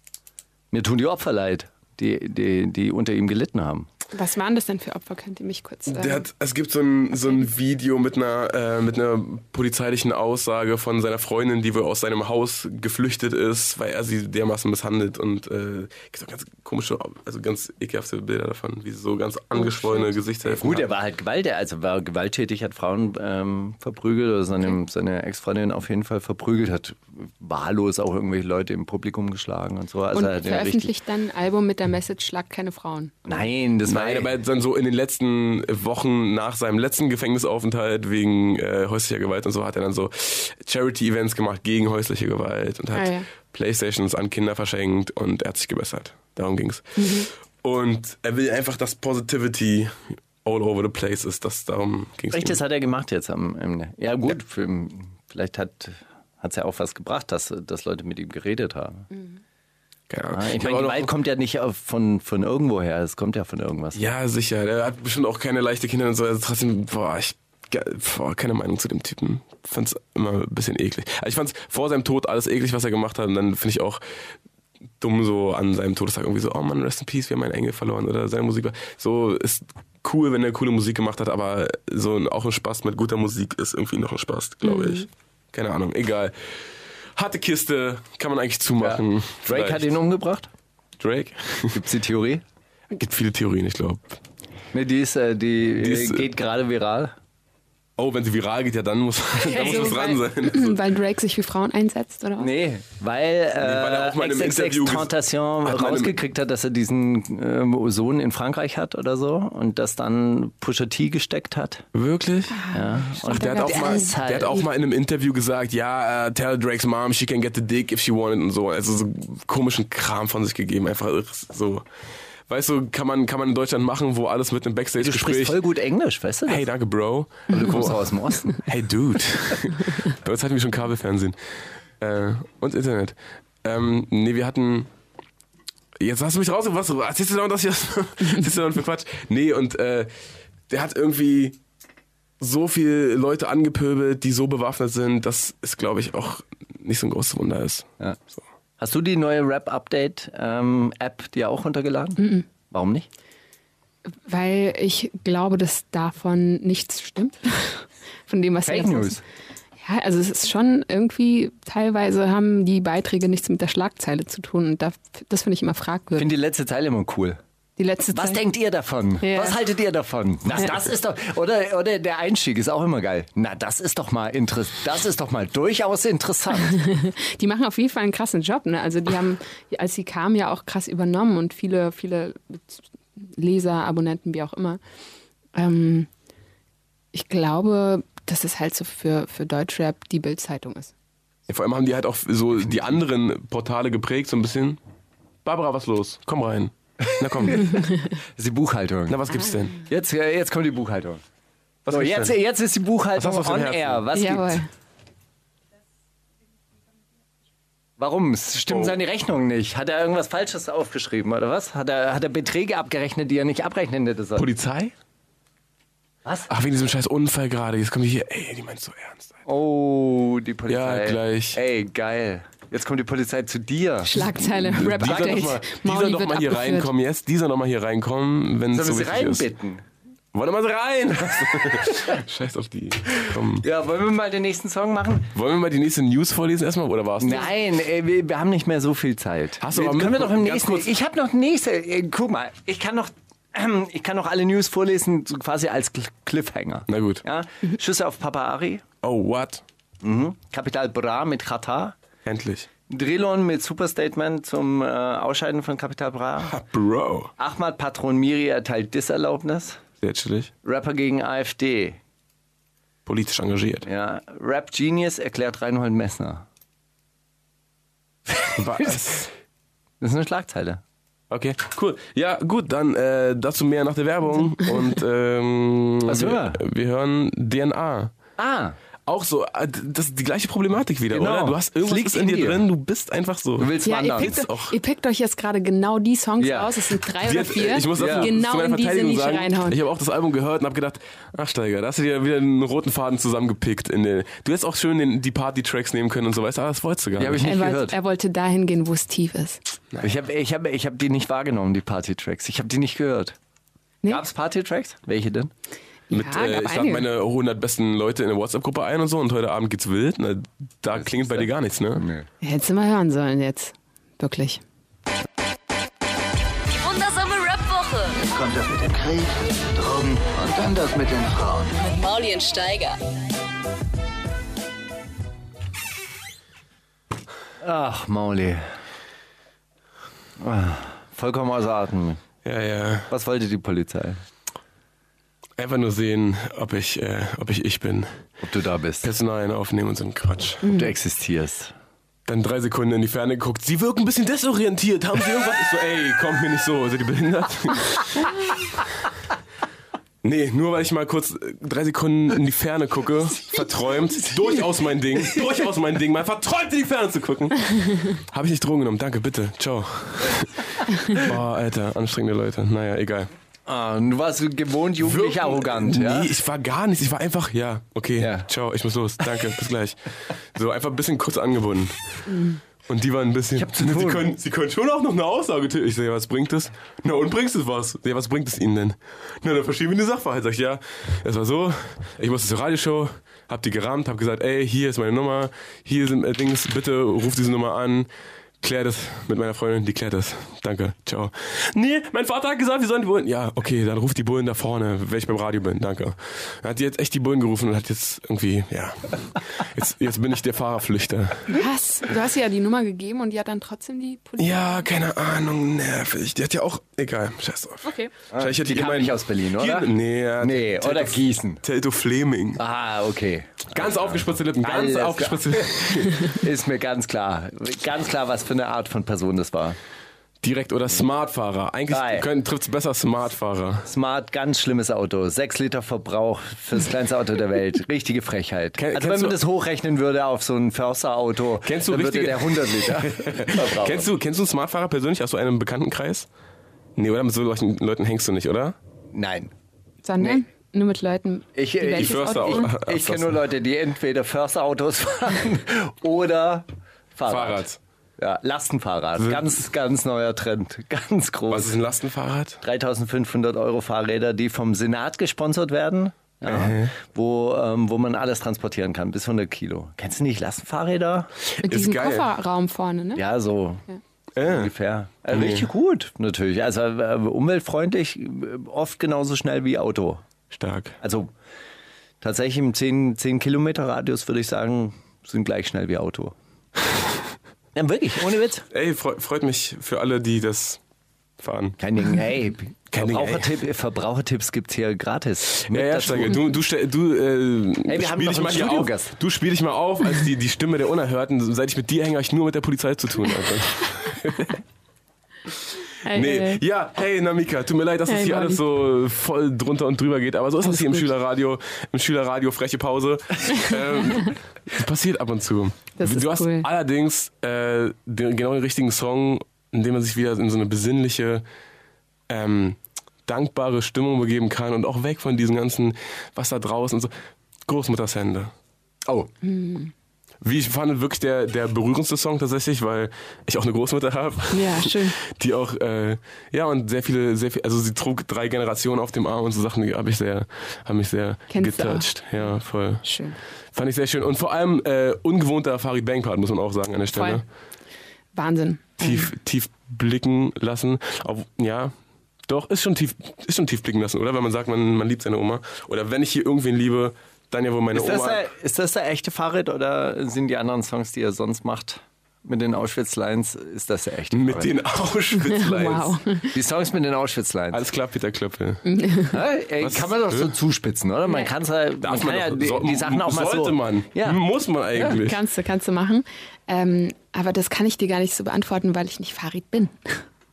Mir tun die Opfer leid, die, die, die unter ihm gelitten haben. Was waren das denn für Opfer? Könnt ihr mich kurz. Äh, Der hat, es gibt so ein, so ein Video mit einer, äh, mit einer polizeilichen Aussage von seiner Freundin, die wohl aus seinem Haus geflüchtet ist, weil er sie dermaßen misshandelt und äh, gibt auch ganz komische, also ganz ekelhafte Bilder davon, wie sie so ganz angeschwollene Gesichtshälften Gut, er hat. war halt Gewalt, also war gewalttätig, hat Frauen ähm, verprügelt oder seine, seine Ex-Freundin auf jeden Fall verprügelt, hat wahllos auch irgendwelche Leute im Publikum geschlagen und so. Also und er veröffentlicht dann ein Album mit der Message Schlag keine Frauen. Nein, das war Nein, aber dann so in den letzten Wochen nach seinem letzten Gefängnisaufenthalt wegen äh, häuslicher Gewalt und so hat er dann so Charity-Events gemacht gegen häusliche Gewalt und hat Ah, ja. Playstations an Kinder verschenkt und er hat sich gebessert. Darum ging's. Mhm. Und er will einfach, dass Positivity all over the place ist. Das, darum ging es. Echt, das hat er gemacht jetzt am Ende. Ja, gut, für, vielleicht hat es ja auch was gebracht, dass, dass Leute mit ihm geredet haben. Keine Ahnung. Ja, ich meine, Gewalt kommt ja nicht von, von irgendwo her, es kommt ja von irgendwas. Ja, sicher. Er hat bestimmt auch keine leichte Kinder und so. Also trotzdem, boah, ich boah, keine Meinung zu dem Typen. Fand's immer ein bisschen eklig. Also ich fand's vor seinem Tod alles eklig, was er gemacht hat. Und dann finde ich auch dumm so an seinem Todestag irgendwie so, oh Mann, rest in peace, wir haben einen Engel verloren oder seine Musik war. So ist cool, wenn er coole Musik gemacht hat, aber so ein, auch ein Spaß mit guter Musik ist irgendwie noch ein Spaß, glaube ich. Keine Ahnung, egal. Harte Kiste, kann man eigentlich zumachen. Drake hat ihn umgebracht? Drake? Gibt's die Theorie? [laughs] Gibt viele Theorien, ich glaube. Ne, die ist, äh, die, Die ist, äh, äh, geht gerade viral. Oh, wenn sie viral geht, ja, dann muss, [laughs] dann muss Also, es dran sein. Also, [laughs] weil Drake sich für Frauen einsetzt, oder was? Nee, weil, äh, weil er auch mal in einem XXX Interview Tentation hat rausgekriegt hat, dass er diesen ähm, Sohn in Frankreich hat oder so und das dann Pusha T gesteckt hat. Wirklich? Ja. Und Der hat, auch mal, ist halt- der hat auch mal in einem Interview gesagt, ja, uh, tell Drakes mom she can get the dick if she wanted und so. Also so komischen Kram von sich gegeben. Einfach so. Weißt du, kann man, kann man in Deutschland machen, wo alles mit einem Du sprichst Backstage-Gespräch. voll gut Englisch, weißt du? das? Hey, danke, Bro. Aber du kommst auch aus dem Osten. [laughs] Hey, Dude. Bei uns hatten wir schon Kabelfernsehen. Äh, und Internet. Ähm, nee, wir hatten. Jetzt hast du mich raus. Was du da das hier? erzählst du da [laughs] für Quatsch? Nee, und äh, der hat irgendwie so viele Leute angepöbelt, die so bewaffnet sind, dass es, glaube ich, auch nicht so ein großes Wunder ist. Ja. Hast du die neue Rap-Update-App dir auch runtergeladen? Warum nicht? Weil ich glaube, dass davon nichts stimmt. [laughs] Von dem, was Fake News. Ja, also es ist schon irgendwie, teilweise haben die Beiträge nichts mit der Schlagzeile zu tun. Und da, das finde ich immer Ich fragwürdig. finde die letzte Zeile immer cool. Die letzte Was Zeit. denkt ihr davon? Ja. Was haltet ihr davon? Na, das ist doch oder oder der Einstieg ist auch immer geil. Na, das ist doch mal interess das ist doch mal durchaus interessant. [laughs] Die machen auf jeden Fall einen krassen Job. Ne? Also die haben, als sie kamen, ja auch krass übernommen und viele, viele Leser, Abonnenten, wie auch immer. Ähm, ich glaube, dass es halt so für, für Deutschrap die Bildzeitung ist. Ja, vor allem haben die halt auch so die anderen Portale geprägt, so ein bisschen. Barbara, was los? Komm rein. Na komm. Das [laughs] ist die Buchhaltung. Na, was gibt's denn? Jetzt äh, jetzt kommt die Buchhaltung. Was So, jetzt denn? jetzt ist die Buchhaltung du on Herzen? air. Was Jawohl. gibt's? Warum? Es stimmen Oh. seine Rechnungen nicht. Hat er irgendwas Falsches aufgeschrieben oder was? Hat er, hat er Beträge abgerechnet, die er nicht abrechnen hätte sollen? Polizei? Was? Ach, wegen diesem scheiß Unfall gerade. Jetzt kommen die hier. Ey, die meint so ernst. Alter. Oh, die Polizei. Ja, gleich. Ey, geil. Jetzt kommt die Polizei zu dir. Schlagzeile, Die soll Rap-Update. noch mal, die soll Mauli noch hier abgeführt. reinkommen jetzt. Die soll noch mal hier reinkommen, wenn es Sollen so wir sie wichtig ist. reinbitten? Wollen wir mal rein? [laughs] Scheiß auf die. Komm. Ja, wollen wir mal den nächsten Song machen? Wollen wir mal die nächste News vorlesen erstmal oder war's? Nein, ey, wir, wir haben nicht mehr so viel Zeit. Hast du wir, aber können wir doch im nächsten. kurz- Ich habe noch nächste. äh, Guck mal, ich kann noch. ähm, [clears throat] Ich kann noch alle News vorlesen, so quasi als Cl- Cliffhanger. Na gut. Ja? Schüsse auf Papa Ari, Oh, what? Kapital Bra mit Katar, Endlich. Drillon mit Superstatement zum äh, Ausscheiden von Kapital Bra, Bro. Ahmad Patron Miri erteilt Disserlaubnis, Sehr chillig. Rapper gegen AfD, Politisch engagiert. ja, Rap Genius erklärt Reinhold Messner. Was? [laughs] Das ist eine Schlagzeile. Okay, cool. Ja, gut, dann äh, dazu mehr nach der Werbung. [laughs] Und ähm, Was wir, wir hören DNA. Ah, Auch so, äh, das ist die gleiche Problematik wieder, Genau. oder? Du hast irgendwas in in dir drin, du bist einfach so. du willst Ja, ihr wandern. pickt, Gibt's auch. ihr pickt euch jetzt gerade genau die Songs Ja. aus, es sind drei Sie oder hat- vier, ich muss Ja. dazu genau in diese Nische sagen, reinhauen. ich habe auch das Album gehört und habe gedacht, ach Steiger, da hast du dir wieder einen roten Faden zusammengepickt. In den, du hättest auch schön den, die Party-Tracks nehmen können und so, weißt du, aber das wolltest du gar Die hab nicht. ich nicht er, wollte, gehört. er wollte dahin gehen, wo es tief ist. Ich habe ich hab, ich hab die nicht wahrgenommen, die Party-Tracks. Ich habe die nicht gehört. Nee? Gab's Party-Tracks? Welche denn? Mit, Ja, äh, ich lade meine 100 besten Leute in eine WhatsApp-Gruppe ein und so und heute Abend geht's wild. Na, da klingt bei dir gar nichts, ne? Hättest du mal hören sollen jetzt. Wirklich. Die wundersame Rap-Woche Kommt das mit dem Krieg, Drogen und dann das mit den Frauen. mit Mauli und Steiger. Ach, Mauli. Ah, Vollkommen außer Atem. Ja, ja. Was wollte die Polizei? Einfach nur sehen, ob ich, äh, ob ich ich bin. Ob du da bist. Personalien aufnehmen und so ein Quatsch. Ob du existierst. Dann drei Sekunden in die Ferne geguckt. Sie wirken ein bisschen desorientiert. Haben Sie irgendwas? Ich so, ey, kommt mir nicht so. Sind die behindert? [laughs] Nee, nur weil ich mal kurz äh, drei Sekunden in die Ferne gucke, verträumt, durchaus mein Ding, durchaus mein Ding, mal verträumt in die Ferne zu gucken. Habe ich nicht Drogen genommen, danke, bitte, ciao. [laughs] Oh, Alter, anstrengende Leute, naja, egal. Ah, du warst gewohnt jugendlich arrogant, ja? Nee, ich war gar nicht, ich war einfach, ja, okay, Ja. ciao, ich muss los, danke, bis gleich. So, einfach ein bisschen kurz angebunden. Und die waren ein bisschen. hab zu sie, tun. können, sie können schon auch noch eine Aussage tätigen. Ich sage, was bringt es? Na, und bringst es was? Ja, was bringt es Ihnen denn? Na, dann verschieben wir die Sachverhalt. Sag ich, ja, es war so, ich musste zur Radioshow, hab die gerammt, hab gesagt, ey, hier ist meine Nummer, hier sind äh, Dings, bitte ruf diese Nummer an. Klär das mit meiner Freundin, die klärt das. Danke, ciao. Nee, mein Vater hat gesagt, wir sollen die Bullen. Ja, okay, dann ruft die Bullen da vorne, wenn ich beim Radio bin, danke. Dann hat die jetzt echt die Bullen gerufen und hat jetzt irgendwie, ja. Jetzt, jetzt bin ich der Fahrerflüchter. Was? Du hast ihr ja die Nummer gegeben und die hat dann trotzdem die Polizei. Ja, keine Ahnung, nervig. Die hat ja auch. Egal, scheiß drauf. Okay. Vielleicht hat die kam immerhin- nicht aus Berlin, oder? Hier, nee, ja, Nee, Telto- oder Gießen. Telto Fleming. Ah, okay. Ganz aufgespritzte Lippen, ganz Alles aufgespritzte Lippen. [laughs] Ist mir ganz klar. Ganz klar, was für eine Art von Person das war. Direkt oder Smartfahrer. Eigentlich trifft es besser Smartfahrer. Smart, ganz schlimmes Auto. Sechs Liter Verbrauch fürs kleinste Auto der Welt. [laughs] Richtige Frechheit. Ken- also wenn man du- das hochrechnen würde auf so ein Förster-Auto, Kennst du dann würde der 100 Liter [laughs] [laughs] verbrauchen. Kennst du, kennst du einen Smartfahrer persönlich aus so einem Bekanntenkreis? Nee, oder? Mit so solchen Leuten hängst du nicht, oder? Nein. Sondern nur mit Leuten, Ich- die ich-. Ich kenne nur Leute, die entweder Försterautos fahren oder Fahrrad. Fahrrad. Ja, Lastenfahrrad. Ganz, ganz neuer Trend. [laughs] Ganz groß. Was ist ein Lastenfahrrad? 3500 Euro Fahrräder, die vom Senat gesponsert werden. Ja, wo, ähm, wo man alles transportieren kann, bis 100 Kilo. Kennst du nicht Lastenfahrräder? Mit diesem. Kofferraum vorne, ne? Ja, so Äh. ungefähr. Äh, richtig gut, natürlich. Also äh, umweltfreundlich, äh, oft genauso schnell wie Auto. Stark. Also tatsächlich im 10, 10 Kilometer Radius würde ich sagen, sind gleich schnell wie Auto. Ja, wirklich, ohne Witz. Ey, freu, freut mich für alle, die das fahren. Kein Ding, ey. Kein Ding, ey. Verbrauchertipp, Verbrauchertipps gibt's hier gratis. Mit Ja, ja. Steiger, du, du, du, äh, Ey, spiel dich mal hier auf. Du spiel dich mal auf als die, die Stimme der Unerhörten. Seit ich mit dir hänge, habe ich nur mit der Polizei zu tun. [laughs] Nee, ja, hey Namika, tut mir leid, dass das Hey, hier Mann. alles so voll drunter und drüber geht, aber so ist das Alles hier im gut. Schülerradio, im Schülerradio freche Pause. [laughs] ähm, das passiert ab und zu. Das du ist hast cool. allerdings äh, den, genau den richtigen Song, in dem man sich wieder in so eine besinnliche, ähm, dankbare Stimmung begeben kann und auch weg von diesem ganzen, was da draußen und so. Großmutters Hände. Oh, Wie ich fand, wirklich der, der berührendste Song tatsächlich, weil ich auch eine Großmutter habe. Ja, schön. [laughs] Die auch, äh, ja, und sehr viele, sehr viel, also sie trug drei Generationen auf dem Arm und so Sachen, die habe ich sehr, haben mich sehr Kennst getoucht. Ja, voll. Schön. Fand ich sehr schön. Und vor allem äh, ungewohnter Farid Bang-Part, muss man auch sagen an der Stelle. Voll. Wahnsinn. Tief, tief blicken lassen. Auf, ja, doch, ist schon tief, ist schon tief blicken lassen, oder? Wenn man sagt, man, man liebt seine Oma. Oder wenn ich hier irgendwen liebe, dann ja wohl meine ist das, Oma. der, ist das der echte Fahrrad oder sind die anderen Songs, die er sonst macht, mit den Auschwitz-Lines, ist das der echte mit den [laughs] Auschwitz-Lines. Wow. Die Songs mit den Auschwitz-Lines. Alles klar, Peter Klöppel. [laughs] Ja, ey, Was? kann man doch so zuspitzen, oder? Man, kann's ja, man kann ja die, so- die Sachen auch mal sollte so. man. Ja. Muss man eigentlich. Kannst du, kannst du machen. Ähm, aber das kann ich dir gar nicht so beantworten, weil ich nicht Farid bin.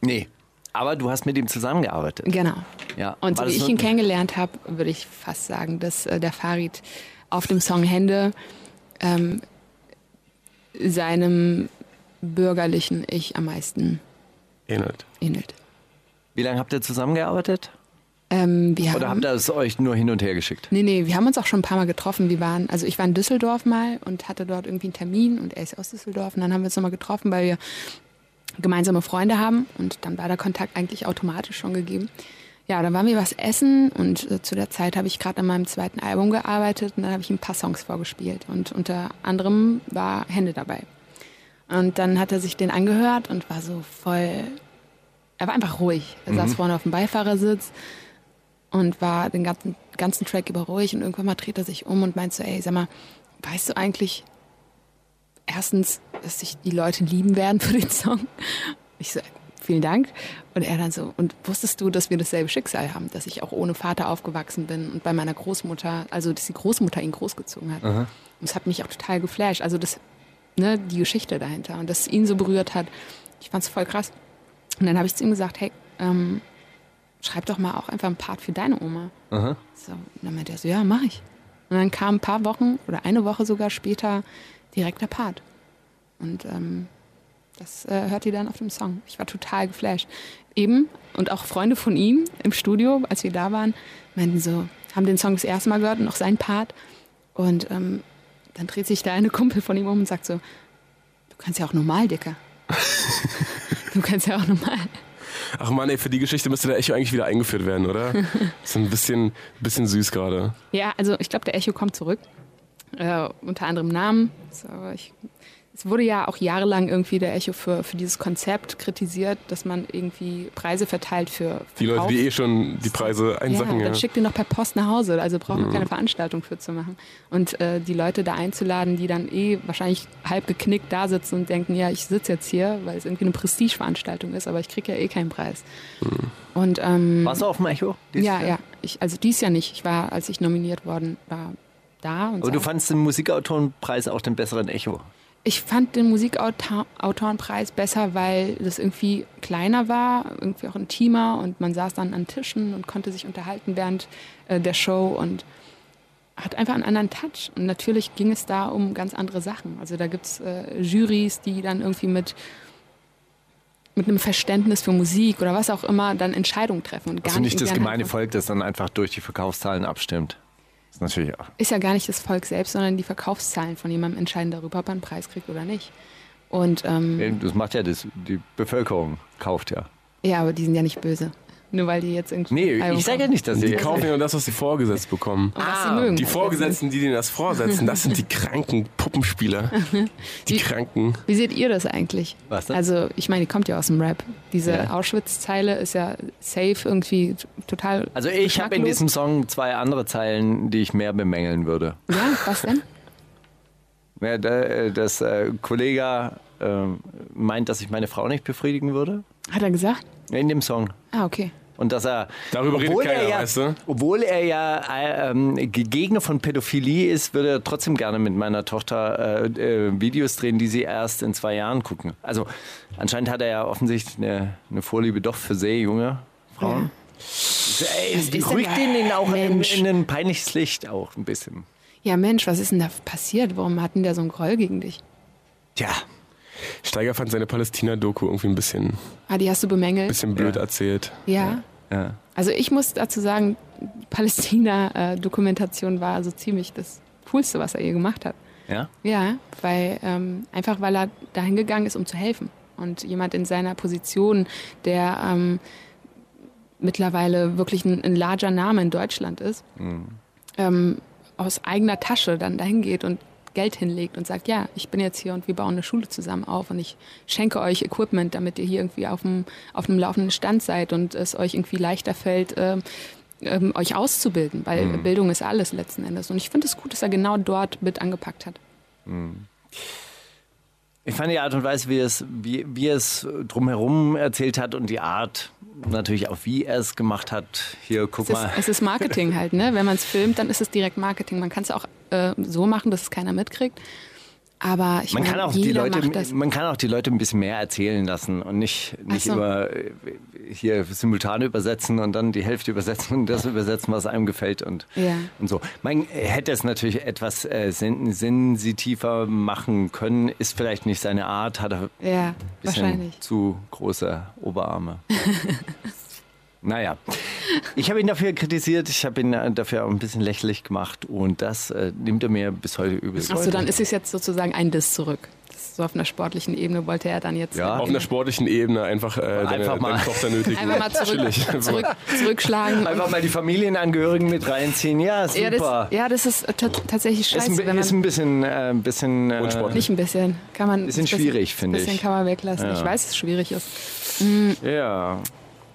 Nee. Aber du hast mit ihm zusammengearbeitet. Genau. Ja. Und so wie ich ihn kennengelernt habe, würde ich fast sagen, dass äh, der Farid auf dem Song Hände ähm, seinem bürgerlichen Ich am meisten Erinnert. ähnelt. Wie lange habt ihr zusammengearbeitet? Ähm, wir Oder haben, habt ihr es euch nur hin und her geschickt? Nee, nee, wir haben uns auch schon ein paar Mal getroffen. Wir waren, also ich war in Düsseldorf mal und hatte dort irgendwie einen Termin und er ist aus Düsseldorf und dann haben wir uns nochmal getroffen, weil wir gemeinsame Freunde haben und dann war der Kontakt eigentlich automatisch schon gegeben. Ja, dann waren wir was essen und äh, zu der Zeit habe ich gerade an meinem zweiten Album gearbeitet und dann habe ich ihm ein paar Songs vorgespielt und unter anderem war Hände dabei. Und dann hat er sich den angehört und war so voll, er war einfach ruhig. Er saß vorne auf dem Beifahrersitz und war den ganzen, ganzen Track über ruhig und irgendwann mal dreht er sich um und meint so, ey, sag mal, weißt du eigentlich, erstens, dass sich die Leute lieben werden für den Song? Ich so, vielen Dank. Und er dann so, und wusstest du, dass wir dasselbe Schicksal haben, dass ich auch ohne Vater aufgewachsen bin und bei meiner Großmutter, also dass die Großmutter ihn großgezogen hat. Und das hat mich auch total geflasht. Also das, ne, die Geschichte dahinter und dass es ihn so berührt hat. Ich fand's voll krass. Und dann habe ich zu ihm gesagt, hey, ähm, schreib doch mal auch einfach einen Part für deine Oma. So, und dann meinte er so, ja, mach ich. Und dann kam ein paar Wochen oder eine Woche sogar später direkt der Part. Und ähm, das äh, hört ihr dann auf dem Song. Ich war total geflasht. Eben, und auch Freunde von ihm im Studio, als wir da waren, meinten so, haben den Song das erste Mal gehört und auch seinen Part. Und ähm, dann dreht sich der eine Kumpel von ihm um und sagt so, du kannst ja auch normal, Dicker. [laughs] du kannst ja auch normal. Ach man, ey, für die Geschichte müsste der Echo eigentlich wieder eingeführt werden, oder? [laughs] ist ein bisschen, bisschen süß gerade. Ja, also ich glaube, der Echo kommt zurück. Äh, unter anderem Namen. So, ich, es wurde ja auch jahrelang irgendwie der Echo für, für dieses Konzept kritisiert, dass man irgendwie Preise verteilt für Die Leute, Verkauf. die eh schon die Preise ja, einsacken, ja. dann schickt ihr noch per Post nach Hause, also braucht man keine Veranstaltung für zu machen. Und äh, die Leute da einzuladen, die dann eh wahrscheinlich halb geknickt da sitzen und denken, ja, ich sitze jetzt hier, weil es irgendwie eine Prestigeveranstaltung ist, aber ich kriege ja eh keinen Preis. Und ähm, Warst du auf dem Echo? dieses ja, Jahr? ja, ich, also dies Jahr nicht. Ich war, als ich nominiert worden war, da. Und Aber du saß- fandst den Musikautorenpreis auch den besseren Echo. Ich fand den Musikautorenpreis besser, weil das irgendwie kleiner war, irgendwie auch intimer und man saß dann an Tischen und konnte sich unterhalten während äh, der Show und hat einfach einen anderen Touch. Und natürlich ging es da um ganz andere Sachen. Also da gibt es äh, Jurys, die dann irgendwie mit, mit einem Verständnis für Musik oder was auch immer dann Entscheidungen treffen. Und gar Also nicht irgendwie das gemeine Volk, das dann einfach durch die Verkaufszahlen abstimmt. Ist natürlich auch. ist ja gar nicht das Volk selbst, sondern die Verkaufszahlen von jemandem entscheiden darüber, ob er einen Preis kriegt oder nicht. Und ähm, Das macht ja das, die Bevölkerung, kauft ja. ja, aber die sind ja nicht böse. Nur weil die jetzt irgendwie. Nee, Album ich sage ja nicht, dass Die sie. kaufen ja nur das, was sie vorgesetzt bekommen. Und was Ah, sie mögen. Die Vorgesetzten, die denen das vorsetzen, das sind die kranken Puppenspieler. [laughs] Die Die- Kranken. Wie seht ihr das eigentlich? Was denn? Also, ich meine, die kommt ja aus dem Rap. Diese Ja. Auschwitz-Zeile ist ja safe irgendwie total. Also ich habe in diesem Song zwei andere Zeilen, die ich mehr bemängeln würde. Ja, was denn? [laughs] Ja, da, äh, dass äh, Kollege äh, meint, dass ich meine Frau nicht befriedigen würde. Hat er gesagt? In dem Song. Ah, okay. Und dass er. Darüber redet obwohl keiner, er ja, weißt du? Obwohl er ja äh, ähm, Gegner von Pädophilie ist, würde er trotzdem gerne mit meiner Tochter äh, äh, Videos drehen, die sie erst in zwei Jahren gucken. Also anscheinend hat er ja offensichtlich eine, eine Vorliebe doch für sehr junge Frauen. Ey, ist denn rückt ihn auch in, in ein peinliches Licht auch ein bisschen. Ja, Mensch, was ist denn da passiert? Warum hat denn der so einen Groll gegen dich? Tja, Steiger fand seine Palästina-Doku irgendwie ein bisschen, Ah, die hast du bemängelt? bisschen blöd Ja. erzählt. Ja. ja. Also ich muss dazu sagen, Palästina-Dokumentation war so ziemlich das Coolste, was er je gemacht hat. ja. Ja, weil ähm, einfach weil er dahin gegangen ist, um zu helfen. Und jemand in seiner Position, der ähm, mittlerweile wirklich ein, ein larger Name in Deutschland ist, ähm, aus eigener Tasche dann dahin geht und Geld hinlegt und sagt, ja, ich bin jetzt hier und wir bauen eine Schule zusammen auf und ich schenke euch Equipment, damit ihr hier irgendwie auf dem, auf einem laufenden Stand seid und es euch irgendwie leichter fällt, ähm, ähm, euch auszubilden, weil Bildung ist alles letzten Endes. Und ich finde es gut, dass er genau dort mit angepackt hat. Ich fand die Art und Weise, wie es, wie, wie er es drumherum erzählt hat und die Art, natürlich auch wie er es gemacht hat. Hier, guck Es ist, mal. es ist Marketing halt, ne? Wenn man es filmt, dann ist es direkt Marketing. Man kann es auch äh, so machen, dass es keiner mitkriegt. Aber ich Man meine, kann, auch die Leute, man kann auch die Leute ein bisschen mehr erzählen lassen und nicht, nicht so. immer äh, hier simultan übersetzen und dann die Hälfte übersetzen und das übersetzen, was einem gefällt und, Ja. und so. Man hätte es natürlich etwas äh, sen sensitiver machen können, ist vielleicht nicht seine Art, hat er Ja, ein bisschen wahrscheinlich. zu große Oberarme. [laughs] Naja, ich habe ihn dafür kritisiert, ich habe ihn äh, dafür auch ein bisschen lächerlich gemacht und das äh, nimmt er mir bis heute übel. Achso, dann ist es jetzt sozusagen ein Diss zurück. Ist so auf einer sportlichen Ebene wollte er dann jetzt Ja. Auf einer sportlichen Ebene einfach, äh, deine, Einfach mal. deine Tochter nötigen. einfach mal zurück, [laughs] zurück, zurückschlagen. Einfach mal die Familienangehörigen mit reinziehen. Ja, super. ja, das, ja, das ist tatsächlich ist, scheiße, ein, wenn ist ein bisschen, äh, ein bisschen äh, Unsportlich. nicht ein bisschen kann man Bisschen das schwierig, finde Bisschen ich. kann man weglassen. Ja. Ich weiß, dass es schwierig ist. Ja.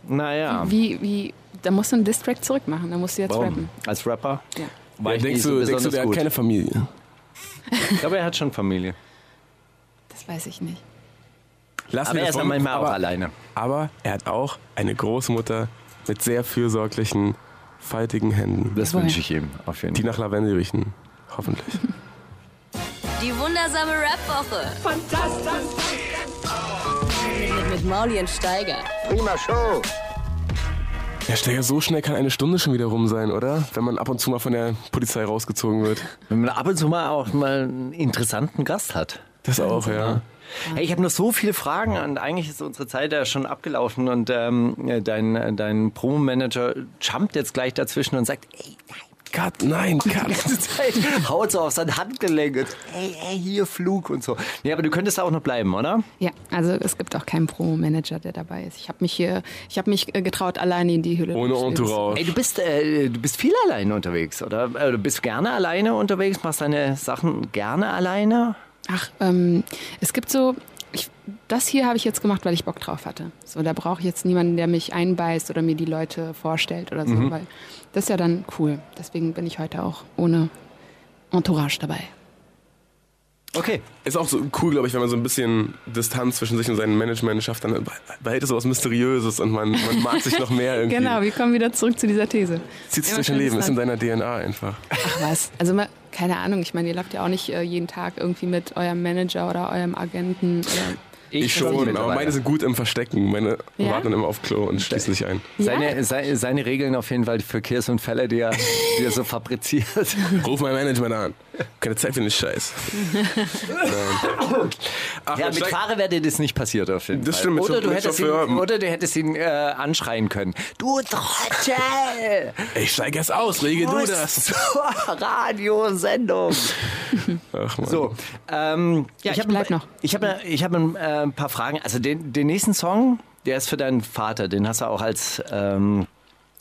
Naja. Wie, wie, da musst du einen Distrack zurückmachen. Da musst du jetzt Warum? rappen. Als Rapper? Ja. War Ja, ich denkst, du, denkst du, der hat gut. keine Familie? Ich glaube, er hat schon Familie. Das weiß ich nicht. Lass Aber er ist davon, manchmal aber, auch alleine. Aber er hat auch eine Großmutter mit sehr fürsorglichen, faltigen Händen, Das Jawohl. wünsche ich ihm auf jeden die Fall. nach Lavendel riechen. Hoffentlich. Die wundersame Rap-Woche. Fantastisch. Mit, mit Mauli und Steiger. Prima Show. Ja, Steiger, so schnell kann eine Stunde schon wieder rum sein, oder? Wenn man ab und zu mal von der Polizei rausgezogen wird. Wenn man ab und zu mal auch mal einen interessanten Gast hat. Das auch, ja. Hey, ich habe noch so viele Fragen und eigentlich ist unsere Zeit ja schon abgelaufen und ähm, dein, dein Promo-Manager jumpt jetzt gleich dazwischen und sagt, ey, nein, Cut, nein, die [laughs] Cut. ganze Zeit haut so auf sein Handgelenk und ey, ey, hier Flug und so. Nee, aber du könntest auch noch bleiben, oder? Ja, also es gibt auch keinen Promo-Manager, der dabei ist. Ich habe mich hier, ich habe mich äh, getraut, alleine in die Hülle. Ohne des Lebens. Entourage. Ey, du bist, äh, du bist viel alleine unterwegs, oder? Äh, Du bist gerne alleine unterwegs, machst deine Sachen gerne alleine? Ach, ähm, es gibt so, das hier habe ich jetzt gemacht, weil ich Bock drauf hatte. So, da brauche ich jetzt niemanden, der mich einbeißt oder mir die Leute vorstellt oder so, Mhm. weil das ist ja dann cool. Deswegen bin ich heute auch ohne Entourage dabei. Okay. Ist auch so cool, glaube ich, wenn man so ein bisschen Distanz zwischen sich und seinem Management schafft, dann behält es so was Mysteriöses und man, man mag sich noch mehr [laughs] irgendwie. Genau, wir kommen wieder zurück zu dieser These. Zieht sich durch dein Leben, ist in deiner DNA einfach. Ach was, also mal, keine Ahnung, ich meine, ihr lauft ja auch nicht äh, jeden Tag irgendwie mit eurem Manager oder eurem Agenten. Oder Ich, schon, aber meine sind gut im Verstecken. Meine Ja? warten immer auf Klo und schließen sich ein. Seine, seine, seine Regeln auf jeden Fall für Verkehrsunfälle, die er, die er so fabriziert. [laughs] Ruf mein Management an. Keine Zeit für den Scheiß. [laughs] Ach, Ja, mit steigt- Fahrer wäre dir das nicht passiert auf jeden Das Fall. stimmt, oder, du hättest ihn, oder du hättest ihn äh, anschreien können. Du Trottel! [laughs] ich steig erst aus, regel du das. zur Radiosendung. Ach, Mann. So, ähm, Ja, ich hab- bleib noch. Ich habe ich hab ein, äh, ein paar Fragen. Also den, den nächsten Song, der ist für deinen Vater. Den hast du auch als, ähm,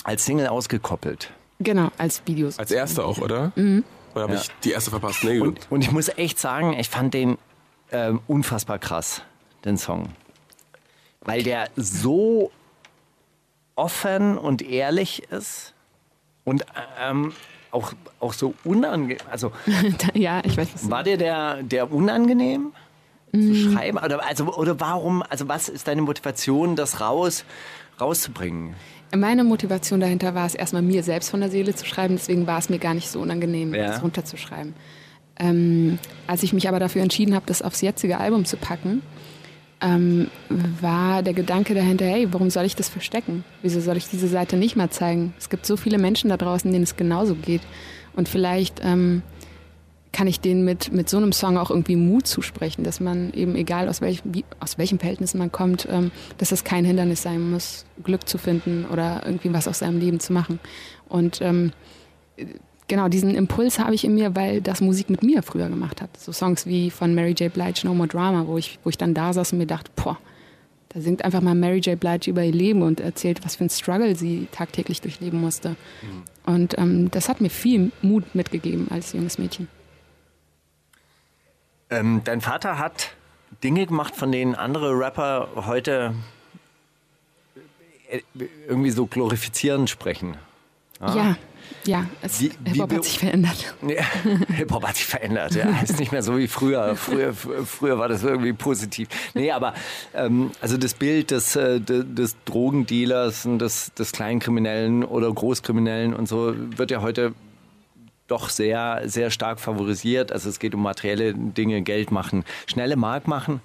als Single ausgekoppelt. Genau, als Videos. Als erster auch, oder? Oder habe Ja. ich die erste verpasst? Nee. Und, und ich muss echt sagen, ich fand den ähm, unfassbar krass, den Song. Weil der so offen und ehrlich ist und ähm, auch, auch so unangenehm. Also [laughs] ja, ich weiß was. war dir der, der unangenehm zu schreiben? Oder, also, oder warum, also was ist deine Motivation, das raus, rauszubringen? Meine Motivation dahinter war es, erstmal mir selbst von der Seele zu schreiben. Deswegen war es mir gar nicht so unangenehm, Ja. das runterzuschreiben. Ähm, als ich mich aber dafür entschieden habe, das aufs jetzige Album zu packen, ähm, war der Gedanke dahinter, hey, warum soll ich das verstecken? Wieso soll ich diese Seite nicht mal zeigen? Es gibt so viele Menschen da draußen, denen es genauso geht. Und vielleicht ähm, kann ich denen mit, mit so einem Song auch irgendwie Mut zusprechen, dass man eben, egal aus, welch, aus welchen Verhältnissen man kommt, ähm, dass es kein Hindernis sein muss, Glück zu finden oder irgendwie was aus seinem Leben zu machen. Und ähm, genau, diesen Impuls habe ich in mir, weil das Musik mit mir früher gemacht hat. So Songs wie von Mary J. Blige, No More Drama, wo ich, wo ich dann da saß und mir dachte, boah, da singt einfach mal Mary J. Blige über ihr Leben und erzählt, was für ein Struggle sie tagtäglich durchleben musste. Und ähm, das hat mir viel Mut mitgegeben als junges Mädchen. Ähm, dein Vater hat Dinge gemacht, von denen andere Rapper heute äh, irgendwie so glorifizierend sprechen. Ja, ja, es, Wie- wie Hip-Hop hat sich verändert. [laughs] Ja, Hip-Hop hat sich verändert. Ja. [laughs] Ist nicht mehr so wie früher. Früher, fr- früher war das irgendwie positiv. Nee, aber ähm, also das Bild des, äh, de- des Drogendealers und des, des Kleinkriminellen oder Großkriminellen und so wird ja heute doch sehr, sehr stark favorisiert. Also es geht um materielle Dinge, Geld machen, schnelle Mark machen.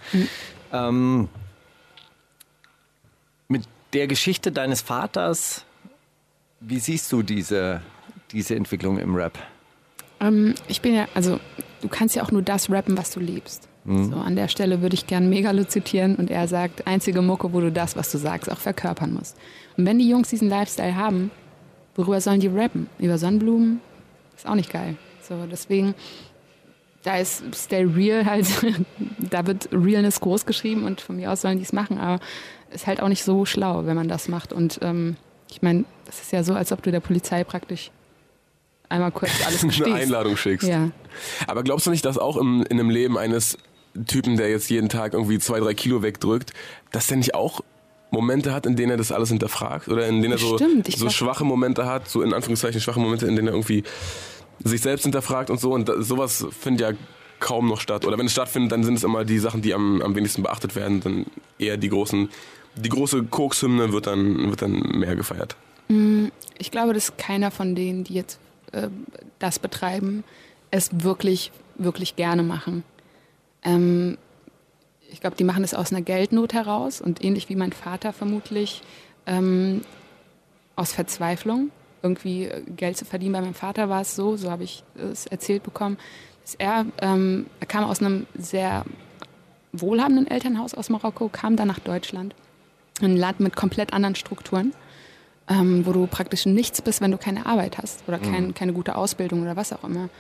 Ähm, mit der Geschichte deines Vaters, wie siehst du diese, diese Entwicklung im Rap? Ähm, ich bin ja, also du kannst ja auch nur das rappen, was du liebst. So, an der Stelle würde ich gern Megalo zitieren und er sagt, einzige Mucke, wo du das, was du sagst, auch verkörpern musst. Und wenn die Jungs diesen Lifestyle haben, worüber sollen die rappen? Über Sonnenblumen? Ist auch nicht geil. So, deswegen, da ist Stay Real halt, [laughs] da wird Realness groß geschrieben und von mir aus sollen die es machen, aber ist halt auch nicht so schlau, wenn man das macht. Und ähm, ich meine, das ist ja so, als ob du der Polizei praktisch einmal kurz [laughs] alles gestehst. eine Einladung schickst. Ja. Aber glaubst du nicht, dass auch im, in einem Leben eines Typen, der jetzt jeden Tag irgendwie zwei, drei Kilo wegdrückt, dass der nicht auch Momente hat, in denen er das alles hinterfragt? Oder in denen er so, Bestimmt, ich so schwache Momente hat, so in Anführungszeichen schwache Momente, in denen er irgendwie sich selbst hinterfragt und so. Und da, sowas findet ja kaum noch statt. Oder wenn es stattfindet, dann sind es immer die Sachen, die am, am wenigsten beachtet werden. Dann eher die großen, die große Kokshymne wird dann, wird dann mehr gefeiert. Ich glaube, dass keiner von denen, die jetzt äh, das betreiben, es wirklich, wirklich gerne machen. Ähm, ich glaube, die machen es aus einer Geldnot heraus und ähnlich wie mein Vater vermutlich ähm, aus Verzweiflung, irgendwie äh, Geld zu verdienen. Bei meinem Vater war es so, so habe ich es erzählt bekommen, dass er, ähm, er kam aus einem sehr wohlhabenden Elternhaus aus Marokko, kam dann nach Deutschland. Ein Land mit komplett anderen Strukturen, ähm, wo du praktisch nichts bist, wenn du keine Arbeit hast oder kein, keine gute Ausbildung oder was auch immer.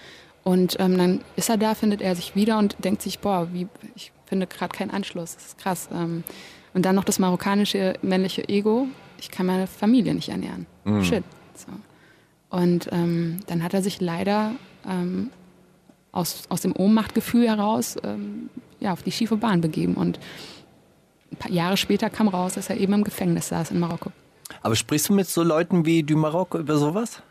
Und ähm, dann ist er da, findet er sich wieder und denkt sich, boah, wie, ich finde gerade keinen Anschluss, das ist krass. Ähm, und dann noch das marokkanische männliche Ego, ich kann meine Familie nicht ernähren. Shit. So. Und ähm, dann hat er sich leider ähm, aus, aus dem Ohnmachtgefühl heraus ähm, ja, auf die schiefe Bahn begeben. Und ein paar Jahre später kam raus, dass er eben im Gefängnis saß in Marokko. Aber sprichst du mit so Leuten wie du Marokko über sowas?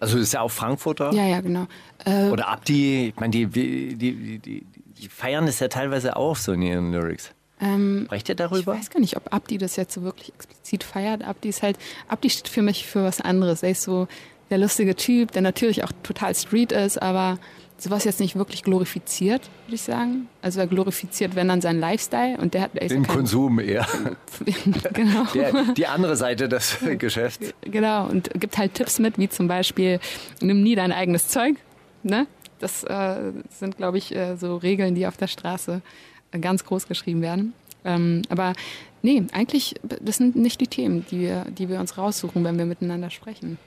Also ist ja auch Frankfurter. Ja, ja, genau. Äh, Oder Abdi, ich meine, die, die, die, die, die feiern das ja teilweise auch so in ihren Lyrics. ähm, Sprecht ihr ich darüber? weiß gar nicht, ob Abdi das jetzt so wirklich explizit feiert. Abdi ist halt, Abdi steht für mich für was anderes. Er ist so der lustige Typ, der natürlich auch total Street ist, aber sowas jetzt nicht wirklich glorifiziert, würde ich sagen. Also er glorifiziert, wenn dann seinen Lifestyle und der hat der Den Konsum eher. [laughs] genau. Der, die andere Seite des [laughs] Geschäfts. Genau, und gibt halt Tipps mit, wie zum Beispiel, nimm nie dein eigenes Zeug. Ne? Das äh, sind, glaube ich, äh, so Regeln, die auf der Straße äh, ganz groß geschrieben werden. Ähm, aber nee, eigentlich, das sind nicht die Themen, die wir, die wir uns raussuchen, wenn wir miteinander sprechen.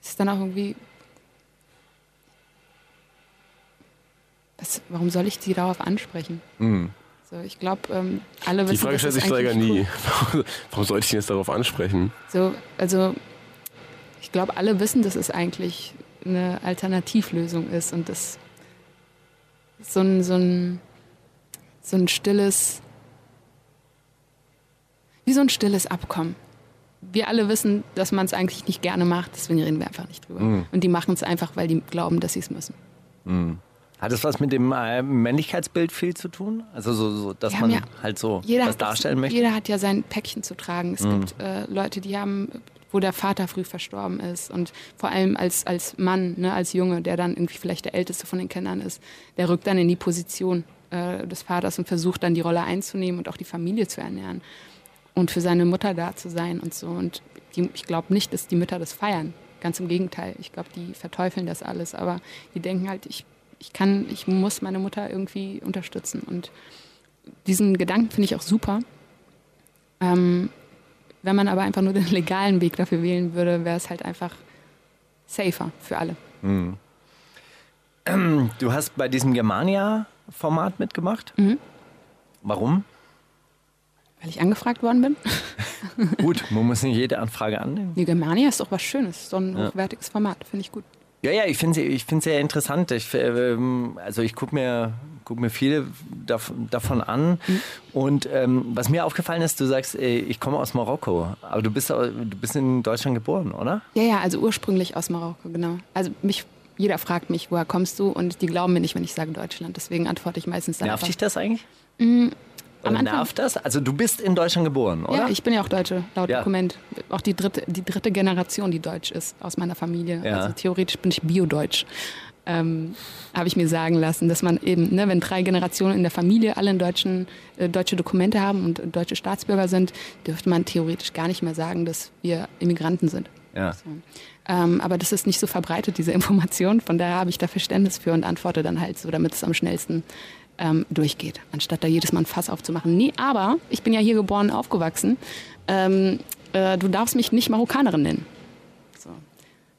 Es ist dann auch irgendwie. Was, warum soll ich die darauf ansprechen? So, ich glaube, ähm, alle wissen Die Frage stellt sich eigentlich nie. [laughs] Warum sollte ich jetzt darauf ansprechen? So, also ich glaube, alle wissen, dass es eigentlich eine Alternativlösung ist und das so ein, so ein, so ein stilles, wie so ein stilles Abkommen. Wir alle wissen, dass man es eigentlich nicht gerne macht, deswegen reden wir einfach nicht drüber. Und die machen es einfach, weil die glauben, dass sie es müssen. Hat das was mit dem äh, Männlichkeitsbild viel zu tun? Also so, so dass man ja- halt so was hat das- darstellen möchte? Jeder hat ja sein Päckchen zu tragen. Es gibt äh, Leute, die haben, wo der Vater früh verstorben ist und vor allem als, als Mann, ne, als Junge, der dann irgendwie vielleicht der älteste von den Kindern ist, der rückt dann in die Position äh, des Vaters und versucht dann die Rolle einzunehmen und auch die Familie zu ernähren und für seine Mutter da zu sein und so. Und die, ich glaube nicht, dass die Mütter das feiern. Ganz im Gegenteil. Ich glaube, die verteufeln das alles, aber die denken halt, ich, ich kann, ich muss meine Mutter irgendwie unterstützen. Und diesen Gedanken finde ich auch super. Ähm, wenn man aber einfach nur den [laughs] legalen Weg dafür wählen würde, wäre es halt einfach safer für alle. [clears throat] Du hast bei diesem Germania-Format mitgemacht. Mhm. Warum? Weil ich angefragt worden bin. [laughs] Gut, man muss nicht jede Anfrage annehmen. Die Germania ist doch was Schönes, so ein hochwertiges Format, finde ich gut. Ja, ja, ich finde es ich find's sehr interessant. Ich, ähm, also ich gucke mir, guck mir viele dav davon an. Und ähm, was mir aufgefallen ist, du sagst, äh, ich komme aus Marokko, aber du bist, du bist in Deutschland geboren, oder? Ja, ja, also ursprünglich aus Marokko, genau. Also mich, jeder fragt mich, woher kommst du? Und die glauben mir nicht, wenn ich sage Deutschland. Deswegen antworte ich meistens dann Nervt dich das eigentlich? Am Anfang- nervt das? Also du bist in Deutschland geboren, oder? Ja, ich bin ja auch Deutsche, laut Ja. Dokument. Auch die dritte, die dritte Generation, die deutsch ist aus meiner Familie. Ja. Also theoretisch bin ich biodeutsch. Ähm, Habe ich mir sagen lassen, dass man eben, ne, wenn drei Generationen in der Familie alle in deutschen, äh, deutsche Dokumente haben und deutsche Staatsbürger sind, dürfte man theoretisch gar nicht mehr sagen, dass wir Immigranten sind. ja. Ähm, aber das ist nicht so verbreitet, diese [laughs] Information. Von daher habe ich da Verständnis für und antworte dann halt so, damit es am schnellsten ähm, durchgeht, anstatt da jedes Mal ein Fass aufzumachen. Nee, aber ich bin ja hier geboren, aufgewachsen. Ähm, äh, du darfst mich nicht Marokkanerin nennen. So.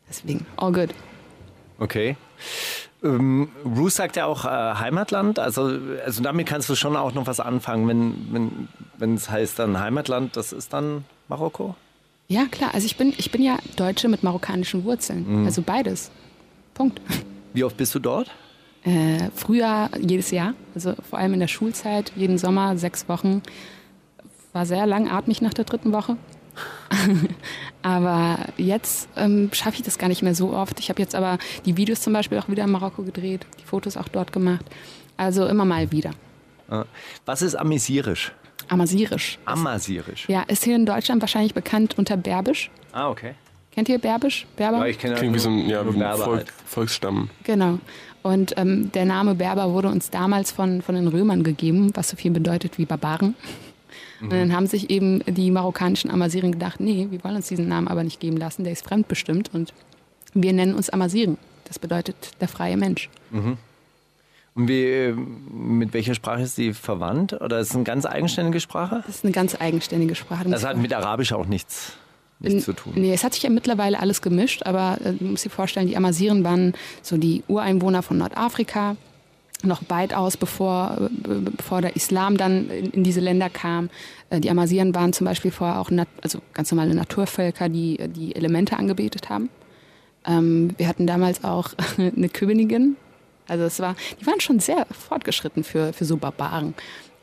Deswegen, all good. Okay. Ähm, Bruce sagt ja auch äh, Heimatland, also, also damit kannst du schon auch noch was anfangen, wenn wenn wenn es heißt dann Heimatland, das ist dann Marokko? Ja, klar. Also ich bin, ich bin ja Deutsche mit marokkanischen Wurzeln. Also beides. Punkt. Wie oft bist du dort? Äh, früher jedes Jahr, also vor allem in der Schulzeit, jeden Sommer sechs Wochen. War sehr langatmig nach der dritten Woche. [laughs] aber jetzt ähm, schaffe ich das gar nicht mehr so oft. Ich habe jetzt aber die Videos zum Beispiel auch wieder in Marokko gedreht, die Fotos auch dort gemacht. Also immer mal wieder. Äh, Was ist Amesirisch? Amazirisch. Amazirisch. Ja, ist hier in Deutschland wahrscheinlich bekannt unter Berbisch. Ah, okay. Kennt ihr Berbisch? Berber? Ja, ich kenne Klingt wie so ein, ja, nur wie ein Berber Volk, halt. Volksstamm. Genau. Und ähm, der Name Berber wurde uns damals von, von den Römern gegeben, was so viel bedeutet wie Barbaren. Und dann haben sich eben die marokkanischen Amaziren gedacht, nee, wir wollen uns diesen Namen aber nicht geben lassen, der ist fremdbestimmt und wir nennen uns Amaziren. Das bedeutet der freie Mensch. Und wie, äh, mit welcher Sprache ist sie verwandt? Oder ist es eine ganz eigenständige Sprache? Das ist eine ganz eigenständige Sprache. Das hat mit Arabisch auch nichts, nichts zu tun. Nee, es hat sich ja mittlerweile alles gemischt, aber äh, du musst dir vorstellen, die Amaziren waren so die Ureinwohner von Nordafrika, noch weitaus bevor, äh, bevor der Islam dann in, diese Länder kam. Äh, die Amaziren waren zum Beispiel vorher auch also ganz normale Naturvölker, die äh, die Elemente angebetet haben. Ähm, wir hatten damals auch [laughs] eine Königin. Also es war, die waren schon sehr fortgeschritten für, für so Barbaren,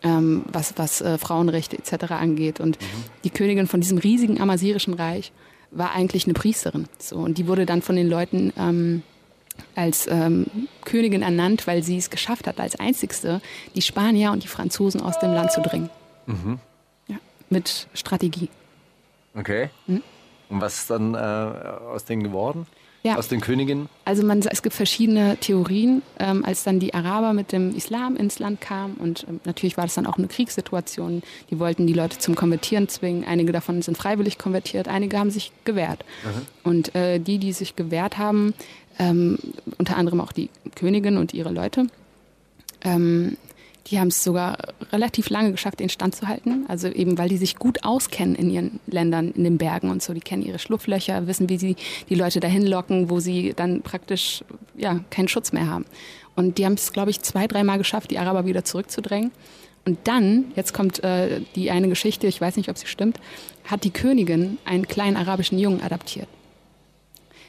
ähm, was, was äh, Frauenrechte etc. angeht. Und die Königin von diesem riesigen amazirischen Reich war eigentlich eine Priesterin. So, und die wurde dann von den Leuten ähm, als ähm, Königin ernannt, weil sie es geschafft hat, als einzigste die Spanier und die Franzosen aus dem Land zu dringen. Ja, mit Strategie. Okay. Und was ist dann äh, aus denen geworden? Ja. Aus den Königinnen? Also man, es gibt verschiedene Theorien, ähm, als dann die Araber mit dem Islam ins Land kamen und ähm, natürlich war das dann auch eine Kriegssituation. Die wollten die Leute zum Konvertieren zwingen. Einige davon sind freiwillig konvertiert, einige haben sich gewehrt. Und äh, die, die sich gewehrt haben, ähm, unter anderem auch die Königin und ihre Leute, ähm, die haben es sogar relativ lange geschafft, den Stand zu halten. Also eben, weil die sich gut auskennen in ihren Ländern, in den Bergen und so. Die kennen ihre Schlupflöcher, wissen, wie sie die Leute dahin locken, wo sie dann praktisch ja keinen Schutz mehr haben. Und die haben es, glaube ich, zwei, dreimal geschafft, die Araber wieder zurückzudrängen. Und dann, jetzt kommt äh, die eine Geschichte, ich weiß nicht, ob sie stimmt, hat die Königin einen kleinen arabischen Jungen adaptiert.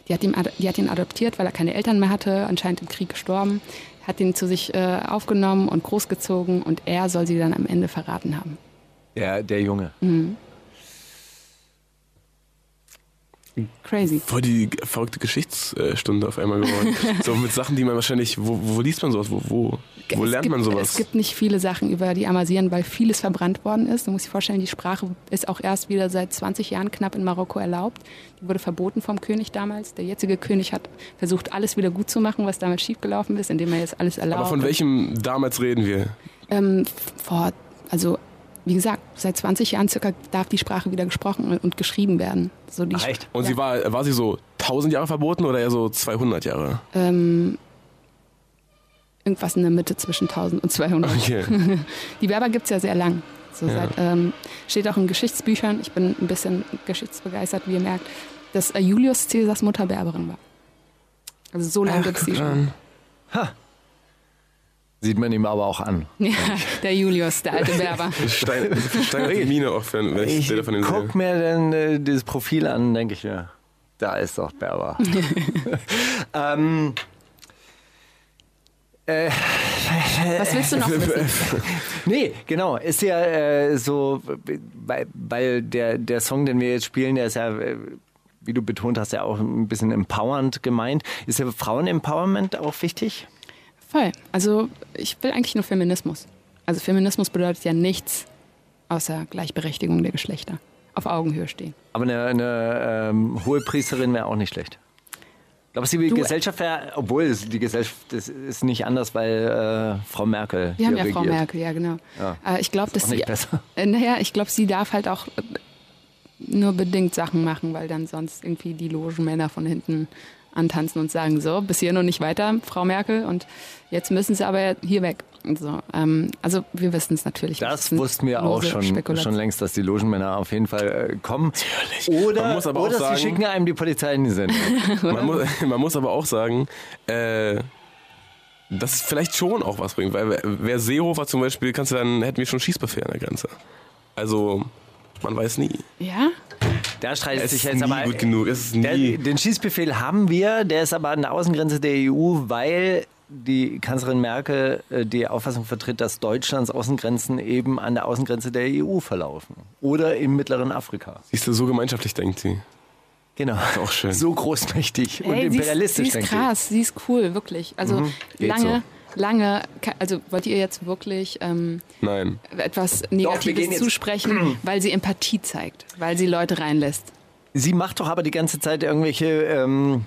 Die hat, ihn, die hat ihn adoptiert, weil er keine Eltern mehr hatte, anscheinend im Krieg gestorben, hat ihn zu sich äh, aufgenommen und großgezogen und er soll sie dann am Ende verraten haben. Der, der Junge. Crazy. Voll die verrückte Geschichtsstunde auf einmal geworden. [laughs] so mit Sachen, die man wahrscheinlich, wo, wo liest man sowas? Wo, wo, wo lernt gibt, man sowas? Es gibt nicht viele Sachen über die Amazighen, weil vieles verbrannt worden ist. Du musst dir vorstellen, die Sprache ist auch erst wieder seit 20 Jahren knapp in Marokko erlaubt. Die wurde verboten vom König damals. Der jetzige König hat versucht, alles wieder gut zu machen, was damals schiefgelaufen ist, indem er jetzt alles erlaubt. Aber von welchem damals reden wir? Ähm, vor, also wie gesagt, seit 20 Jahren circa darf die Sprache wieder gesprochen und geschrieben werden. So die Ach, echt? Und ja. sie war, war sie so 1000 Jahre verboten oder eher so 200 Jahre? ähm, irgendwas in der Mitte zwischen 1000 und 200. Okay. [laughs] Die Berber gibt es ja sehr lang. So seit, ähm, steht auch in Geschichtsbüchern, ich bin ein bisschen geschichtsbegeistert, wie ihr merkt, dass äh, Julius Caesars Mutter Berberin war. Also so lange gibt es die schon. Sieht man ihm aber auch an. Ja, der Julius, der alte Berber. [laughs] Stein, stein Mine auch, wenn, wenn ich, Ich Bilder von sehe. guck mir dann äh, dieses Profil an, denke ich mir, da ist doch Berber. [laughs] ähm, äh, Was willst du noch wissen? nee, genau. Ist ja äh, so, weil, weil der, der Song, den wir jetzt spielen, der ist ja, äh, wie du betont hast, ja auch ein bisschen empowernd gemeint. Ist ja Frauen-Empowerment auch wichtig? Voll. Also ich will eigentlich nur Feminismus. Also Feminismus bedeutet ja nichts außer Gleichberechtigung der Geschlechter. Auf Augenhöhe stehen. Aber eine, eine ähm, hohe Priesterin wäre auch nicht schlecht. Glaubst du, die Du- Gesellschaft wäre, obwohl die Gesellschaft das ist nicht anders, weil äh, Frau Merkel Wir haben ja Frau regiert. Merkel, ja genau. Ja. Äh, ich glaube, dass sie, besser. [laughs] äh, naja, ich glaube, sie darf halt auch äh, nur bedingt Sachen machen, weil dann sonst irgendwie die Logenmänner von hinten antanzen und sagen, so, bis hier noch nicht weiter, Frau Merkel, und jetzt müssen sie aber hier weg. So, ähm, also wir wissen es natürlich. Das wussten wir auch schon, schon längst, dass die Logenmänner auf jeden Fall äh, kommen. Man Oder, muss aber auch oder sagen- sie schicken einem die Polizei in die Sendung. [laughs] Man muss, [laughs] man muss aber auch sagen, äh, dass es vielleicht schon auch was bringt, weil wer- wer Seehofer zum Beispiel, kannst du dann, hätten wir schon Schießbefehl an der Grenze. Also, man weiß nie. Ja? Da streitet Es sich ist jetzt nie aber. gut genug. Es ist Der, nie. den Schießbefehl haben wir, der ist aber an der Außengrenze der EU, weil die Kanzlerin Merkel äh, die Auffassung vertritt, dass Deutschlands Außengrenzen eben an der Außengrenze der EU verlaufen. Oder im mittleren Afrika. Siehst du, so gemeinschaftlich denkt sie. Genau. auch schön. So großmächtig und Ey, sie ist, imperialistisch, sie ist denke krass, sie ist cool, wirklich. Also Geht lange, lange, also wollt ihr jetzt wirklich ähm, Nein. etwas Negatives jetzt- zusprechen, [clears throat] weil sie Empathie zeigt, weil sie Leute reinlässt. Sie macht doch aber die ganze Zeit irgendwelche ähm,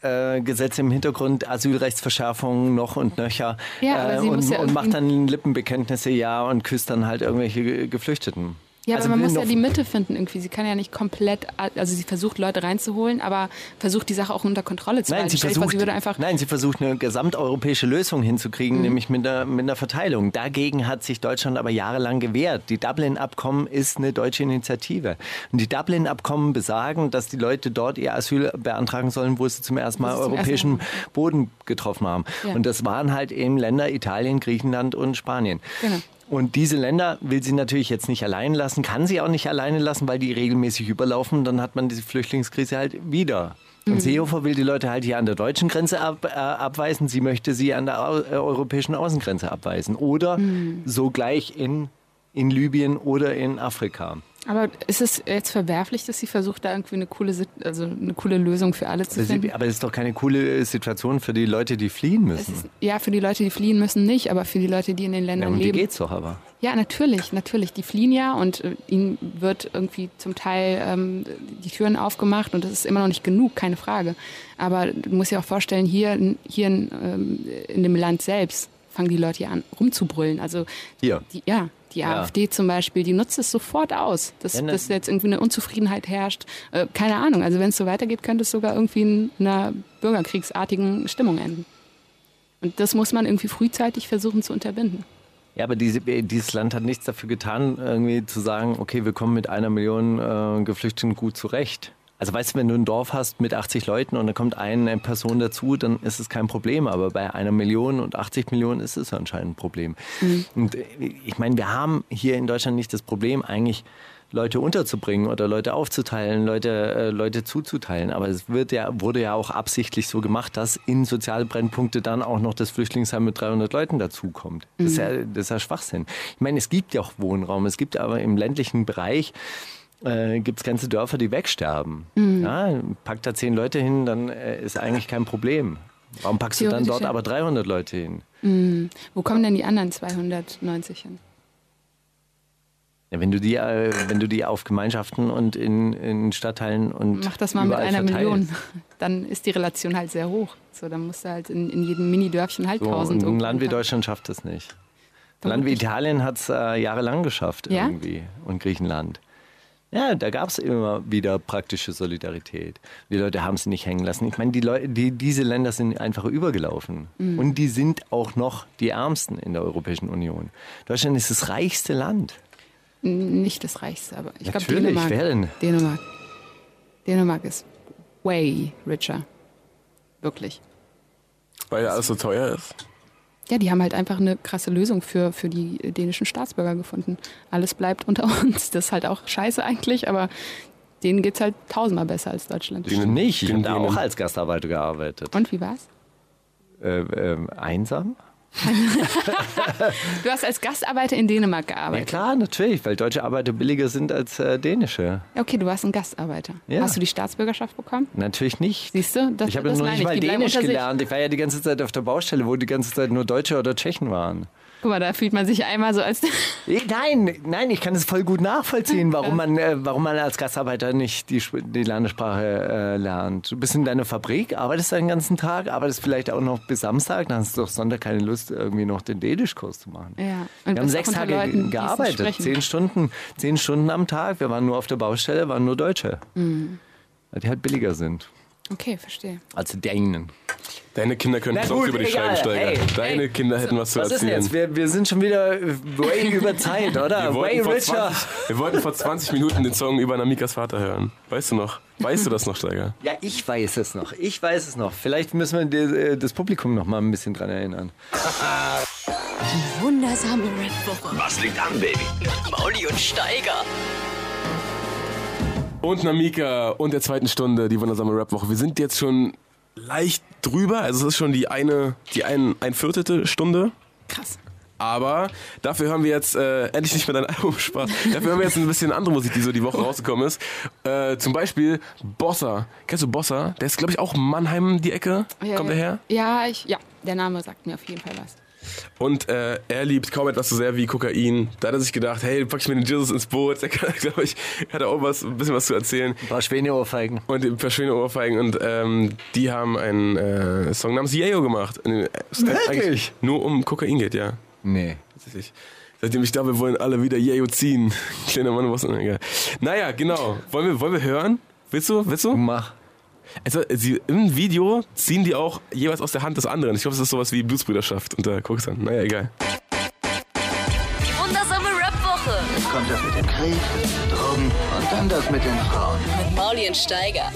Asylgesetze im Hintergrund, Asylrechtsverschärfungen noch und nöcher Ja, aber sie und, muss ja und macht dann Lippenbekenntnisse ja und küsst dann halt irgendwelche Ge- Geflüchteten. Ja, Also aber man muss ja die Mitte finden irgendwie. Sie kann ja nicht komplett, also sie versucht Leute reinzuholen, aber versucht die Sache auch unter Kontrolle zu Nein, halten. sie Stell dir vor, versucht, sie würde einfach, nein, sie versucht eine gesamteuropäische Lösung hinzukriegen, nämlich mit einer, mit einer Verteilung. Dagegen hat sich Deutschland aber jahrelang gewehrt. Die Dublin-Abkommen ist eine deutsche Initiative. Und die Dublin-Abkommen besagen, dass die Leute dort ihr Asyl beantragen sollen, wo sie zum ersten Mal zum europäischen ersten Boden getroffen haben. Ja. Und das waren halt eben Länder Italien, Griechenland und Spanien. Genau. Und diese Länder will sie natürlich jetzt nicht allein lassen, kann sie auch nicht alleine lassen, weil die regelmäßig überlaufen. Dann hat man diese Flüchtlingskrise halt wieder. Mhm. Und Seehofer will die Leute halt hier an der deutschen Grenze ab, äh, abweisen. Sie möchte sie an der au äh, europäischen Außengrenze abweisen. Oder Mhm. so gleich in, in Libyen oder in Afrika. Aber ist es jetzt verwerflich, dass sie versucht, da irgendwie eine coole, also eine coole Lösung für alle zu finden? aber es ist doch keine coole Situation für die Leute, die fliehen müssen. ist, ja, für die Leute, die fliehen müssen nicht, aber für die Leute, die in den Ja, Ländern um die leben. geht's doch aber. Ja, natürlich, natürlich. Die fliehen ja und äh, ihnen wird irgendwie zum Teil ähm, die Türen aufgemacht und das ist immer noch nicht genug, keine Frage. Aber du musst dir auch vorstellen, hier, hier in, ähm, in dem Land selbst fangen die Leute hier an rumzubrüllen. Also Hier. die, ja, die Ja. AfD zum Beispiel, die nutzt es sofort aus, dass, Ja, ne- dass jetzt irgendwie eine Unzufriedenheit herrscht. Äh, keine Ahnung, also wenn es so weitergeht, könnte es sogar irgendwie in einer bürgerkriegsartigen Stimmung enden. Und das muss man irgendwie frühzeitig versuchen zu unterbinden. Ja, aber diese, dieses Land hat nichts dafür getan, irgendwie zu sagen, okay, wir kommen mit einer Million äh, Geflüchteten gut zurecht. Also weißt du, wenn du ein Dorf hast mit 80 Leuten und da kommt eine Person dazu, dann ist es kein Problem. Aber bei einer Million und 80 Millionen ist es anscheinend ein Problem. Und äh, ich meine, wir haben hier in Deutschland nicht das Problem, eigentlich Leute unterzubringen oder Leute aufzuteilen, Leute, äh, Leute zuzuteilen. Aber es wird ja, wurde ja auch absichtlich so gemacht, dass in soziale Brennpunkte dann auch noch das Flüchtlingsheim mit 300 Leuten dazukommt. Das, ist ja, das ist ja Schwachsinn. Ich meine, es gibt ja auch Wohnraum. Es gibt aber im ländlichen Bereich äh, gibt es ganze Dörfer, die wegsterben. Ja, packt da zehn Leute hin, dann äh, ist eigentlich kein Problem. Warum packst du dann dort aber 300 Leute hin? Wo kommen denn die anderen 290 hin? Ja, wenn du die, äh, wenn du die auf Gemeinschaften und in, in Stadtteilen und Mach das mal mit einer verteilst. Million. [laughs] Dann ist die Relation halt sehr hoch. So, dann musst du halt in, in jedem Mini-Dörfchen halt So, tausend. ein Land wie. Deutschland schafft das nicht. Ein Land wie. Italien hat es äh, jahrelang geschafft Ja? irgendwie und Griechenland. Ja, da gab es immer wieder praktische Solidarität. Die Leute haben es nicht hängen lassen. Ich meine, die Leute, die, diese Länder sind einfach übergelaufen. Mhm. Und die sind auch noch die ärmsten in der Europäischen Union. Deutschland ist das reichste Land. Nicht das Reichste, aber ich glaube Dänemark. wer denn? Dänemark. Dänemark ist way richer. Wirklich. Weil ja alles so teuer ist. Ja, die haben halt einfach eine krasse Lösung für, für die dänischen Staatsbürger gefunden. Alles bleibt unter [laughs] uns. Das ist halt auch scheiße eigentlich, aber denen geht's halt tausendmal besser als Deutschland. Stimmt nicht. Ich habe da auch als Gastarbeiter gearbeitet. Und wie war's? Äh, ähm, einsam? [laughs] Du hast als Gastarbeiter in Dänemark Ja gearbeitet. klar, natürlich, weil deutsche Arbeiter billiger sind als äh, dänische. Ja, okay, du warst ein Gastarbeiter. Ja. Hast du die Staatsbürgerschaft bekommen? Natürlich nicht. Siehst du? Das, Ich habe das noch nicht mal Dänisch gelernt. Ich war ja die ganze Zeit auf der Baustelle, wo die ganze Zeit nur Deutsche oder Tschechen waren. Guck mal, da fühlt man sich einmal so als. Eh, [laughs] Nein, nein, ich kann es voll gut nachvollziehen, warum man, äh, warum man als Gastarbeiter nicht die, die Landessprache äh, lernt. Du bist in deiner Fabrik, arbeitest den ganzen Tag, arbeitest vielleicht auch noch bis Samstag, dann hast du doch Sonntag keine Lust, irgendwie noch den Dänischkurs zu machen. Ja. Wir Und haben bist sechs Tage Leuten, gearbeitet, zehn Stunden, zehn Stunden am Tag. Wir waren nur auf der Baustelle, waren nur Deutsche. Mhm. Weil die halt billiger sind Okay, verstehe. als die Dänen. Deine Kinder können gut, über die egal. Scheiben steigen. Hey, Deine hey. Kinder hätten was zu Was ist denn erzählen. jetzt? Wir, wir sind schon wieder way [laughs] über Zeit, oder? Wir Way wollten, vor richer. 20, wir wollten vor 20 Minuten den Song über Namikas Vater hören. Weißt du noch? Weißt du das noch, Steiger? Ja, ich weiß es noch. Ich weiß es noch. Vielleicht müssen wir die, äh, das Publikum noch mal ein bisschen dran erinnern. Wundersame Red Woche. Was liegt an, Baby? Mauli und Steiger. Und Namika und der zweiten Stunde, die wundersame Rap-Woche. Wir sind jetzt schon leicht drüber. Also es ist schon die eine, die ein, ein viertelte Stunde. Krass. Aber dafür hören wir jetzt äh, endlich nicht mehr dein [laughs] Album Spaß. Dafür hören wir jetzt ein bisschen andere Musik, die so die Woche rausgekommen ist. Äh, zum Beispiel Bossa. Kennst du Bossa? Der ist, glaube ich, auch Mannheim die Ecke. Ja, Kommt der her? Ja, ich, ja, der Name sagt mir auf jeden Fall was. Und äh, er liebt kaum etwas so sehr wie Kokain. Da hat er sich gedacht, hey, pack ich mir den Jesus ins Boot. Der [laughs] kann, glaube ich, hat er auch was, ein bisschen was zu erzählen. Ein paar Schwäneohrfeigen. Und ein paar schöne Ohrfeigen. Und ähm, die haben einen äh, Song namens Yayo gemacht. Es eigentlich Nur um Kokain geht, ja. Nee. Tatsächlich. Seitdem ich da bin, wollen alle wieder Yayo ziehen. [laughs] Kleiner Mann, was egal. Naja, genau. Wollen wir, wollen wir hören? Willst du? Willst du? Mach. Also, sie, im Video ziehen die auch jeweils aus der Hand des anderen. Ich glaube, es ist sowas wie Blutsbrüderschaft. Und da guckst du an. Naja, egal. Die wundersame Rap-Woche Jetzt kommt das mit dem Krieg, Drogen und dann das mit den Frauen. mit Mauli und Steiger.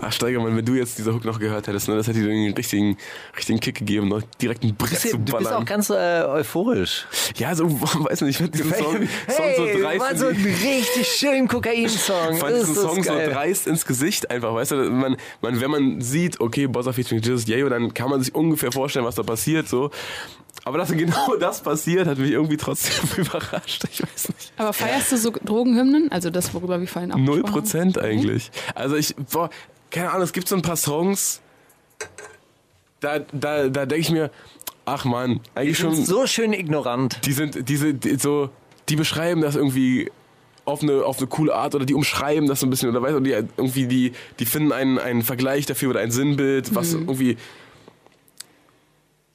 Ach, Steigermann, wenn du jetzt dieser Hook noch gehört hättest, ne, das hätte dir den richtigen, richtigen Kick gegeben, noch direkt einen Brett zu Du bist ballern. auch ganz äh, euphorisch. ja, so, [laughs] weiß nicht, ich finde diesen Song, Song so Hey, dreist. war so ein richtig schön Kokain-Song. Ich fand diesen Song so geil. dreist ins Gesicht einfach, weißt du, man, man, wenn man sieht, okay, Bossa featuring Jesus Yayo, dann kann man sich ungefähr vorstellen, was da passiert, so. Aber dass [laughs] genau das passiert, hat mich irgendwie trotzdem [laughs] überrascht, ich weiß nicht. Aber feierst du so Drogenhymnen? Also das, worüber wir vorhin auch Null gesprochen haben? Prozent eigentlich. Also ich, boah, keine Ahnung, es gibt so ein paar Songs, da, da, da denke ich mir, ach man, Die eigentlich sind schon, so schön ignorant. die sind, diese, die, so, die beschreiben das irgendwie auf eine, auf eine coole Art oder die umschreiben das so ein bisschen oder weißt du, die irgendwie, die, die finden einen, einen Vergleich dafür oder ein Sinnbild, was irgendwie,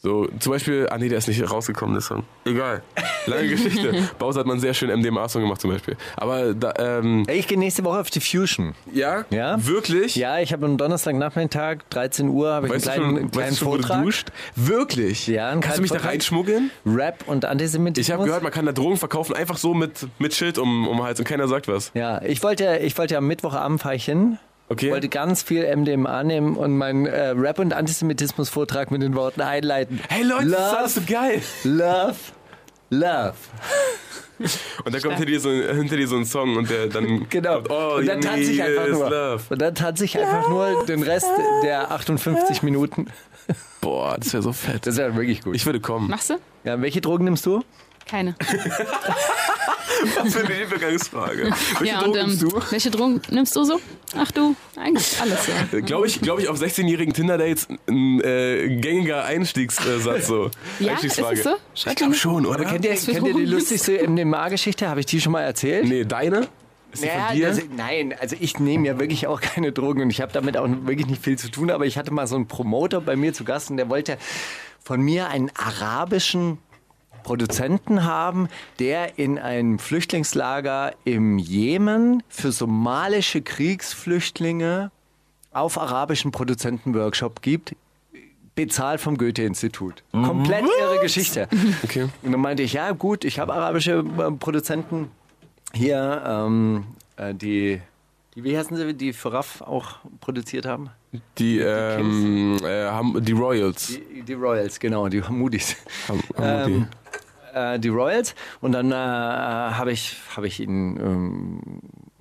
so, zum Beispiel, ah nee, der ist nicht rausgekommen, der Song. Egal. Lange Geschichte. [laughs] Bowser hat man sehr schön MDMA-Song gemacht zum Beispiel. Aber da, ähm, Ich gehe nächste Woche auf die Fusion. ja? Ja? Wirklich? Ja, ich habe am Donnerstagnachmittag, 13 Uhr, habe ich Weißt einen kleinen, schon, kleinen weißt du schon, wo du Vortrag. duscht? Wirklich? Ja, einen Kannst du kleinen mich da Vortrag. reinschmuggeln? Rap und Antisemitismus. Ich habe gehört, man kann da Drogen verkaufen, einfach so mit, mit Schild um, um den Hals und keiner sagt was. Ja, ich wollte, ich wollte am Mittwochabend fahre ich hin. Okay. wollte ganz viel MDMA nehmen und meinen äh, Rap- und Antisemitismus-Vortrag mit den Worten einleiten. Hey Leute, das ist love, alles so geil. love, love. Und da kommt hinter dir, so, hinter dir so ein Song und der dann [laughs] Genau. kommt, oh, und dann tanze ich einfach nur. Love. Und dann tanze ich einfach nur den Rest der 58 Minuten. Boah, das wäre so fett. Das ja wirklich gut. Ich würde kommen. Machst du? Ja, welche Drogen nimmst du? Keine. Was für eine Übergangsfrage. Welche ja, Drogen und ähm, nimmst du? welche Drogen nimmst du so? Ach du, eigentlich alles ja. Glaube ich, glaub ich, auf 16-jährigen Tinder-Dates ein äh, gängiger Einstiegssatz so. Ja, Einstiegsfrage. ist es so? Ich glaube schon, oder? Kennt ihr, kennt ihr die lustigste MDMA-Geschichte? Habe ich die schon mal erzählt? Nee, deine? Ist die Naja, von dir? das, nein, also ich nehme ja wirklich auch keine Drogen und ich habe damit auch wirklich nicht viel zu tun, aber ich hatte mal so einen Promoter bei mir zu Gast und der wollte von mir einen arabischen Produzenten haben, der in einem Flüchtlingslager im Jemen für somalische Kriegsflüchtlinge auf arabischen Produzenten-Workshop gibt, bezahlt vom Goethe-Institut. Komplett irre Geschichte. [laughs] Okay. Und dann meinte ich, ja gut, ich habe arabische äh, Produzenten hier, ähm, äh, die, die, wie heißen sie, die für Raff auch produziert haben? Die, ähm, äh, haben, die Royals. Die, die Royals, genau, die Hamudis. Ham- Hamudi. Ähm, äh, die Royals. Und dann äh, habe ich, hab ich ihn ähm,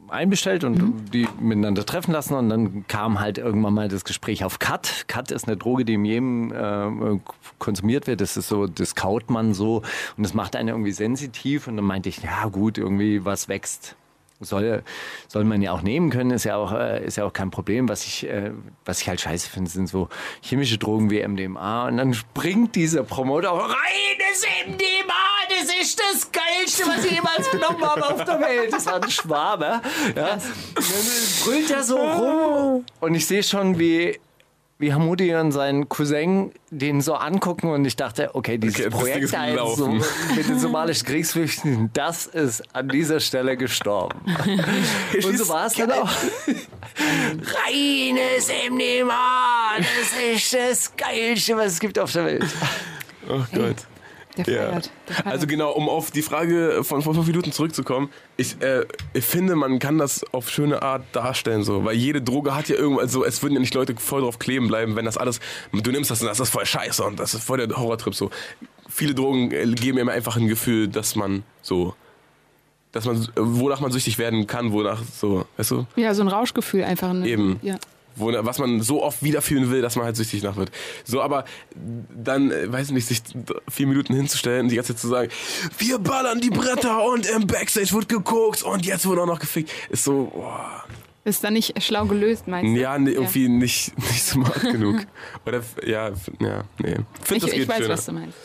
einbestellt und die miteinander treffen lassen. Und dann kam halt irgendwann mal das Gespräch auf Cut. Cut ist eine Droge, die in jedem äh, konsumiert wird. Das ist so, das kaut man so. Und das macht einen irgendwie sensitiv. Und dann meinte ich, ja gut, irgendwie was wächst. Soll, soll man ja auch nehmen können, ist ja auch, äh, ist ja auch kein Problem. Was ich, äh, was ich halt scheiße finde, sind so chemische Drogen wie MDMA. Und dann springt dieser Promoter auf, reines MDMA, das ist das Geilste, was ich jemals genommen habe auf der Welt. Das war ein Schwabe. Ja. Und dann brüllt er so rum. Und ich sehe schon, wie, wie Hamudi und sein Cousin den so angucken und ich dachte, okay, dieses Okay, Projekt da jetzt so mit den somalischen Kriegsflüchtlingen, das ist an dieser Stelle gestorben. [laughs] Und so war es dann auch. Reines MDMA, das ist das Geilste, was es gibt auf der Welt. Oh Gott. Der Ja. feiert. Der feiert. Also genau, um auf die Frage von vor fünf Minuten zurückzukommen, ich, äh, ich finde, man kann das auf schöne Art darstellen, so, weil jede Droge hat ja irgendwas, so, es würden ja nicht Leute voll drauf kleben bleiben, wenn das alles, du nimmst das und das ist voll scheiße und das ist voll der Horrortrip, so. Viele Drogen äh, geben mir einfach ein Gefühl, dass man so, dass man, wonach man süchtig werden kann, wonach so, weißt du? ja, so ein Rauschgefühl einfach. Ne? Eben. Ja. Wo, was man so oft wiederfühlen will, dass man halt süchtig nach wird. So, aber dann, äh, weiß ich nicht, sich vier Minuten hinzustellen und die ganze Zeit zu sagen, wir ballern die Bretter und im Backstage wird geguckt und jetzt wurde auch noch gefickt, ist so, boah. Ist dann nicht schlau gelöst, meinst du? Ja, nee, irgendwie nicht, nicht smart genug. Oder, ja, ja, nee. Find, Ich, ich weiß, schöner. was du meinst.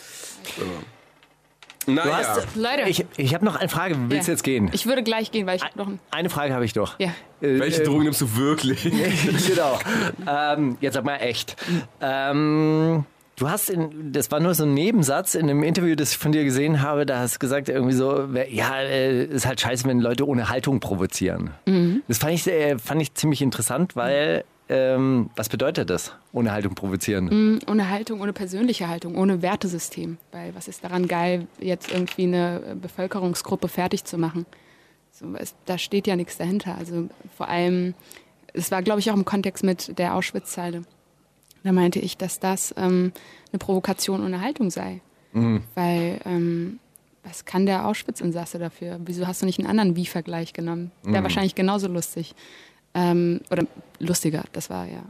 Naja. Du hast, Leute. ich, ich habe noch eine Frage. Willst du Ja. jetzt gehen? Ich würde gleich gehen, weil ich noch ein. Eine Frage habe ich doch. Ja. Äh, Welche äh, Drogen nimmst du wirklich? [laughs] genau. Ähm, jetzt sag mal echt. Ähm, du hast, in, das war nur so ein Nebensatz in einem Interview, das ich von dir gesehen habe, da hast du gesagt irgendwie so, ja, äh, ist halt scheiße, wenn Leute ohne Haltung provozieren. Das fand ich, äh, fand ich ziemlich interessant, weil, ähm, was bedeutet das, ohne Haltung provozieren? Ohne Haltung, ohne persönliche Haltung, ohne Wertesystem. Weil was ist daran geil, jetzt irgendwie eine äh, Bevölkerungsgruppe fertig zu machen? So, es, da steht ja nichts dahinter. Also vor allem, es war, glaube ich, auch im Kontext mit der Auschwitz-Zeile. Da meinte ich, dass das ähm, eine Provokation ohne Haltung sei. Weil, ähm, was kann der Auschwitz-Insasse dafür? Wieso hast du nicht einen anderen Wie-Vergleich genommen? Wäre wahrscheinlich genauso lustig. Ähm, oder lustiger, das war ja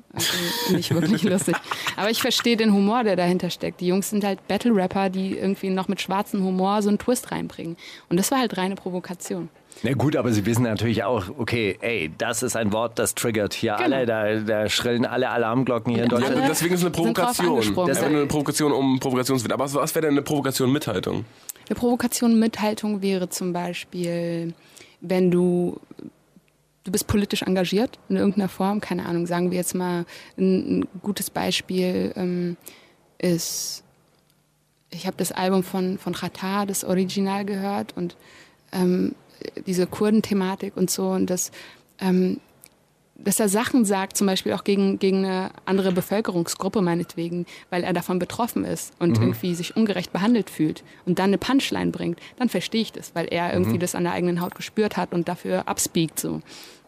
nicht wirklich [laughs] lustig. Aber ich verstehe den Humor, der dahinter steckt. Die Jungs sind halt Battle-Rapper, die irgendwie noch mit schwarzem Humor so einen Twist reinbringen. Und das war halt reine Provokation. Na gut, aber sie wissen natürlich auch, okay, ey, das ist ein Wort, das triggert hier Genau. alle, da, da schrillen alle Alarmglocken hier in Deutschland. Deswegen ist es eine Provokation. Das ist eine Provokation um Provokationswillen. Aber was, was wäre denn eine Provokation mit Haltung? Eine Provokation mit Haltung wäre zum Beispiel, wenn du du bist politisch engagiert in irgendeiner Form, keine Ahnung, sagen wir jetzt mal, ein, ein gutes Beispiel ähm, ist, ich habe das Album von, von Khatar, das Original gehört und ähm, diese Kurdenthematik und so und das, ähm, dass er Sachen sagt, zum Beispiel auch gegen, gegen eine andere Bevölkerungsgruppe meinetwegen, weil er davon betroffen ist und irgendwie sich ungerecht behandelt fühlt und dann eine Punchline bringt, dann verstehe ich das, weil er irgendwie das an der eigenen Haut gespürt hat und dafür abspeakt so.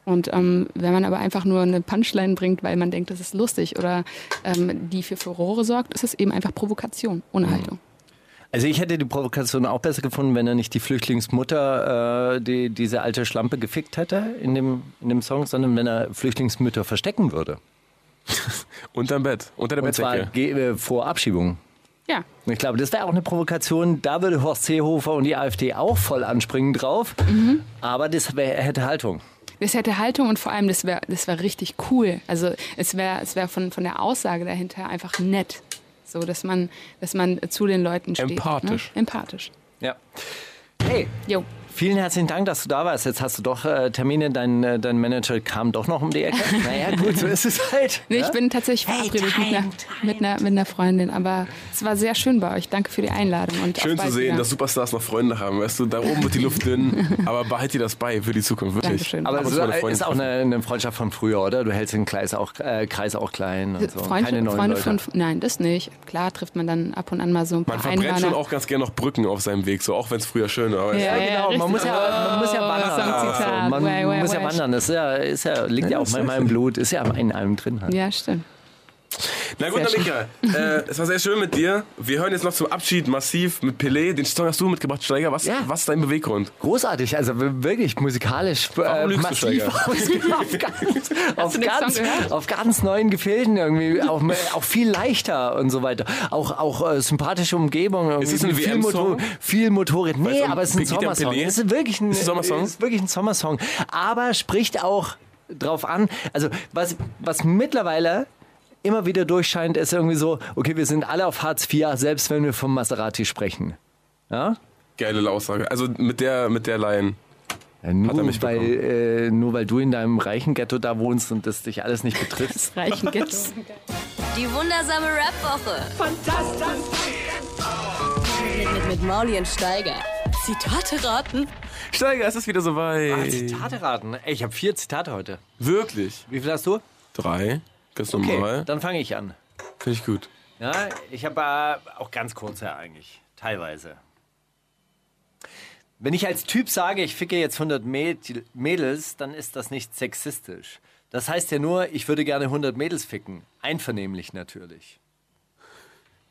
Und ähm, wenn man aber einfach nur eine Punchline bringt, weil man denkt, das ist lustig oder ähm, die für Furore sorgt, ist es eben einfach Provokation ohne Haltung. Also ich hätte die Provokation auch besser gefunden, wenn er nicht die Flüchtlingsmutter, äh, die diese alte Schlampe gefickt hätte in dem, in dem Song, sondern wenn er Flüchtlingsmütter verstecken würde. [laughs] Unterm Bett. Unter der Und zwar Bettdecke. ge- äh, vor Abschiebung. Ja, Ich glaube, das wäre auch eine Provokation. Da würde Horst Seehofer und die AfD auch voll anspringen drauf. Aber das wär, hätte Haltung. Das hätte Haltung und vor allem, das wäre das wär richtig cool. Also es wäre es wär von, von der Aussage dahinter einfach nett. So, dass man, dass man zu den Leuten steht. Empathisch. Ne? Empathisch. Ja. Hey, Jo. Vielen herzlichen Dank, dass du da warst. Jetzt hast du doch äh, Termine. Dein, äh, dein Manager kam doch noch um die Ecke. [laughs] naja, gut, so ist es halt. Nee, ja? ich bin tatsächlich verabredet mit, einer, mit, einer, mit einer Freundin, aber es war sehr schön bei euch. Danke für die Einladung. Und Schön zu sehen, wieder. dass Superstars noch Freunde haben. Weißt du, da oben wird die Luft dünn. [laughs] aber behalt dir das bei für die Zukunft, wirklich. Dankeschön. Aber es ist, auch eine, eine Freundschaft von früher, oder? Du hältst den Kreis auch, äh, Kreis auch klein und so. Freunde, Keine neuen Freunde Leute. von, nein, das nicht. Klar trifft man dann ab und an mal so ein paar Man verbrennt Einhörner. schon auch ganz gerne noch Brücken auf seinem Weg, so auch wenn es früher schön war. Ja, ja, Genau, man muss ja, man muss ja Oh, wandern. Also, man muss ja wandern. Das ist ja, ist ja, liegt ja auch in meinem Blut, ist ja in einem drin. Halt. Ja, stimmt. Na gut, Namika, äh, es war sehr schön mit dir. Wir hören jetzt noch zum Abschied massiv mit Pelé. Den Song hast du mitgebracht, Steiger. Was, Ja. was ist dein Beweggrund? Großartig, also wirklich musikalisch äh, massiv [laughs] [laughs] auf, ganz, auf, ganz, auf ganz neuen Gefilden irgendwie, auch, auch viel leichter und so weiter. Auch, auch äh, sympathische Umgebung. irgendwie, Ist es ein viel, WM-Song? viel Motorik. Nee, Weil's um aber es ist ein Sommersong. Es ist wirklich ein, Ist Sommersong? ist wirklich ein Sommersong. Aber spricht auch drauf an, also was, was mittlerweile immer wieder durchscheint, ist irgendwie so, okay, wir sind alle auf Hartz IV, selbst wenn wir vom Maserati sprechen. Ja? Geile Aussage. Also mit der, mit der Line. Ja, Hat er nur, mich weil, äh, nur weil du in deinem reichen Ghetto da wohnst und das dich alles nicht betrifft. Das Reichen gibt's. Die wundersame Rap-Woche. Fantastisch. Mit, mit, mit Mauli und Steiger. Zitate raten. Steiger, es ist wieder soweit. Zitate raten. Ey, ich habe vier Zitate heute. Wirklich? Wie viel hast du? Drei. Ganz Okay, normal. dann fange ich an. Finde ich gut. Ja, ich habe äh, auch ganz kurze eigentlich, teilweise. Wenn ich als Typ sage, ich ficke jetzt 100 Mäd- Mädels, dann ist das nicht sexistisch. Das heißt ja nur, ich würde gerne 100 Mädels ficken. Einvernehmlich natürlich.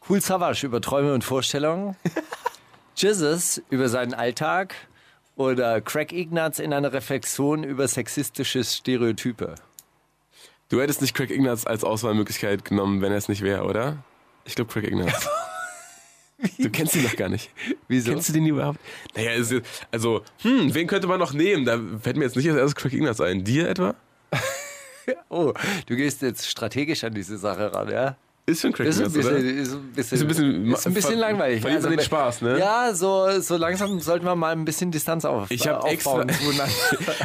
Cool Savage über Träume und Vorstellungen. [laughs] Jesus über seinen Alltag. Oder Craig Ignatz in einer Reflexion über sexistische Stereotype. Du hättest nicht Craig Ignatz als Auswahlmöglichkeit genommen, wenn er es nicht wäre, oder? Ich glaube Craig Ignatz. Du kennst ihn doch gar nicht. Wieso? Kennst du den überhaupt? Naja, es ist, also, hm, wen könnte man noch nehmen? Da fällt mir jetzt nicht als erstes Craig Ignatz ein. Dir etwa? [laughs] Oh, du gehst jetzt strategisch an diese Sache ran, ja? Ist schon crazy, Das ist ein bisschen, oder? ist ein bisschen, Ist ein bisschen- ist ein bisschen langweilig. verliert man den Spaß, ne? Ja, so, so langsam sollten wir mal ein bisschen Distanz auf, Ich habe extra, [laughs] aufbauen. [laughs] zueinander.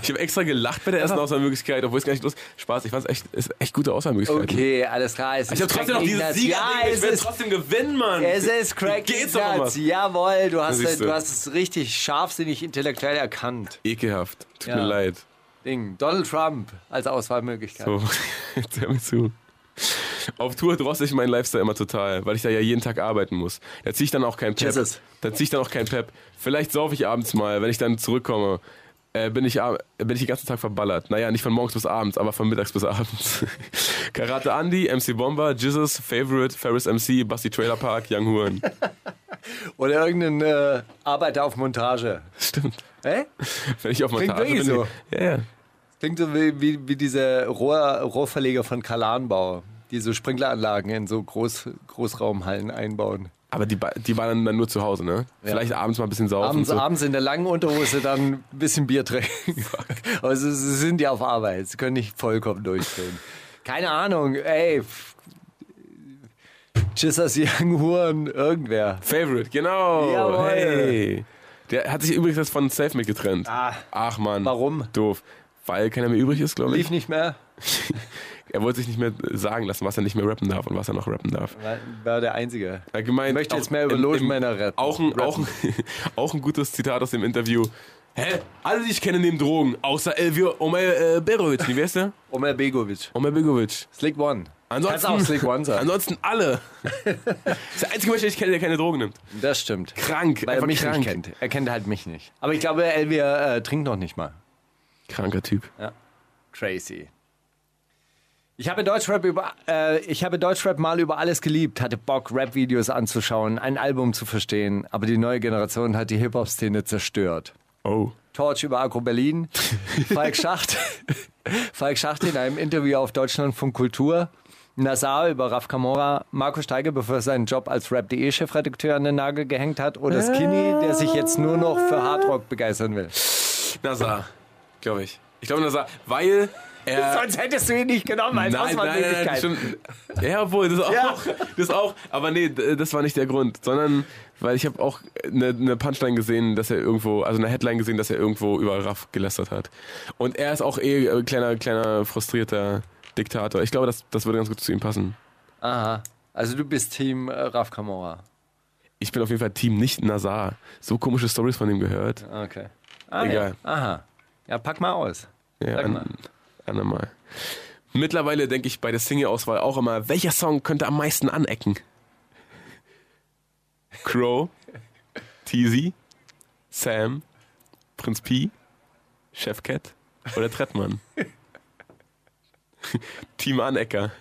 ich hab extra gelacht bei der ersten Auswahlmöglichkeit, obwohl es gar nicht los Spaß. Ich fand es echt, ist echt gute Auswahlmöglichkeit. Okay, alles klar. Ich habe trotzdem noch dieses. Sieger. Ja, ich ist, trotzdem gewinnen, Mann. es ist Craig Geht's doch um. Jawohl, du hast, du. du hast es richtig scharfsinnig intellektuell erkannt. Ekelhaft. Tut Ja. mir leid. Ding. Donald Trump als Auswahlmöglichkeit. So, [laughs] jetzt hör mir zu. Auf Tour droste ich meinen Lifestyle immer total, weil ich da ja jeden Tag arbeiten muss. Da zieh ich dann auch kein Pep. Jesus. Da zieh ich dann auch kein Pep. Vielleicht saufe ich abends mal, wenn ich dann zurückkomme. Äh, bin, ich, bin ich den ganzen Tag verballert. Naja, nicht von morgens bis abends, aber von mittags bis abends. [laughs] Karate Andy, MC Bomber, Jesus, Favorite, Ferris MC, Basti Trailer Park, Young Huren. [laughs] Oder irgendein äh, Arbeiter auf Montage. Stimmt. Hä? Wenn ich auf Klingt Montage wirklich bin. so. Ja, ja. Klingt so wie, wie, wie diese Rohr, Rohrverleger von Kalanbau, die so Sprinkleranlagen in so Groß, Großraumhallen einbauen. Aber die, die waren dann nur zu Hause, ne? Vielleicht abends mal ein bisschen saufen. Abends, so. abends in der langen Unterhose dann ein bisschen Bier trinken. [laughs] Aber sie, sind ja auf Arbeit, sie können nicht vollkommen durchdrehen. Keine Ahnung, ey. Chissas Young Huren, irgendwer. Favorite, genau. Jawohl. Hey. Der hat sich übrigens jetzt von Safe mit getrennt. Ah. Ach man. Warum? Doof. Weil keiner mehr übrig ist, glaube ich. Lief nicht mehr, [laughs] Er wollte sich nicht mehr sagen lassen, was er nicht mehr rappen darf und was er noch rappen darf. war- der Einzige. Er gemeint, Ich möchte jetzt mehr über Logenmänner rappen. Auch ein, auch, ein, [laughs] auch ein gutes Zitat aus dem Interview. Hä? Alle, die ich kenne, nehmen Drogen. Außer Elvio Omer äh, Berovic. Wie wär's der? [laughs] Omer Begovic. Omer Begovic. Slick One. Ansonsten, Kannst auch Slick One sagen. ansonsten alle. [laughs] das ist der einzige Mensch, den ich kenne, der keine Drogen nimmt. Das stimmt. Krank. Weil er mich krank. nicht kennt. Er kennt halt mich nicht. Aber ich glaube, Elvia äh, trinkt noch nicht mal. Kranker Typ. Crazy. Ich habe Deutschrap über, äh, ich habe Deutschrap mal über alles geliebt, hatte Bock, Rap-Videos anzuschauen, ein Album zu verstehen, aber die neue Generation hat die Hip-Hop-Szene zerstört. Oh. Torch über Agro Berlin, [laughs] Falk Schacht, [laughs] Falk Schacht in einem Interview auf Deutschlandfunk Kultur, Nazar über Raf Kamora, Marco Steiger, bevor er seinen Job als Rap.de-Chefredakteur an den Nagel gehängt hat, oder Skinny, der sich jetzt nur noch für Hardrock begeistern will. Nazar, glaube ich. Ich glaube Nazar, weil er... [laughs] Sonst hättest du ihn nicht genommen als Nein, nein, nein, nein, Auswahlmöglichkeit. Ja, obwohl, das auch. Ja. Das auch. Aber nee, das war nicht der Grund, sondern weil ich habe auch eine, eine Punchline gesehen, dass er irgendwo, also eine Headline gesehen, dass er irgendwo über Raff gelästert hat. Und er ist auch eh äh, kleiner, kleiner frustrierter Diktator. Ich glaube, das, das würde ganz gut zu ihm passen. Aha. Also du bist Team äh, Raf Kamora. Ich bin auf jeden Fall Team nicht Nazar. So komische Stories von ihm gehört. Okay. Ah, Egal. Ja. Aha. Ja, pack mal aus. Ja, Sag mal. An, andermal. Mittlerweile denke ich bei der Single-Auswahl auch immer, welcher Song könnte am meisten anecken? Crow, Teasy, Sam, Prinz P, Chef Cat oder Trettmann? [laughs] Team Anecker.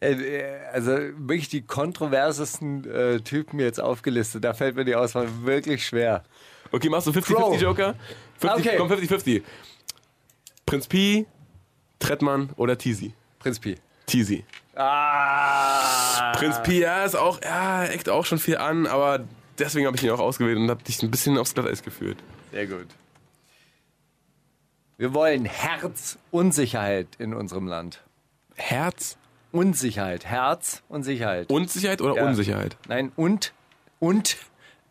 Äh, äh, Also wirklich die kontroversesten äh, Typen jetzt aufgelistet. Da fällt mir die Auswahl wirklich schwer. Okay, machst du 50-50 Crow. Joker? 50, Okay. Komm, 50-50. Prinz P, Trettmann oder Teasy? Prinz Pi. Teasy. Ah. Prinz Pi, ja, ist auch, ja, eckt auch schon viel an, aber deswegen habe ich ihn auch ausgewählt und habe dich ein bisschen aufs Glatteis geführt. Sehr gut. Wir wollen Herz und Sicherheit in unserem Land. Herz Unsicherheit. Herz und Sicherheit. und Sicherheit oder Ja. Unsicherheit? Nein, und, und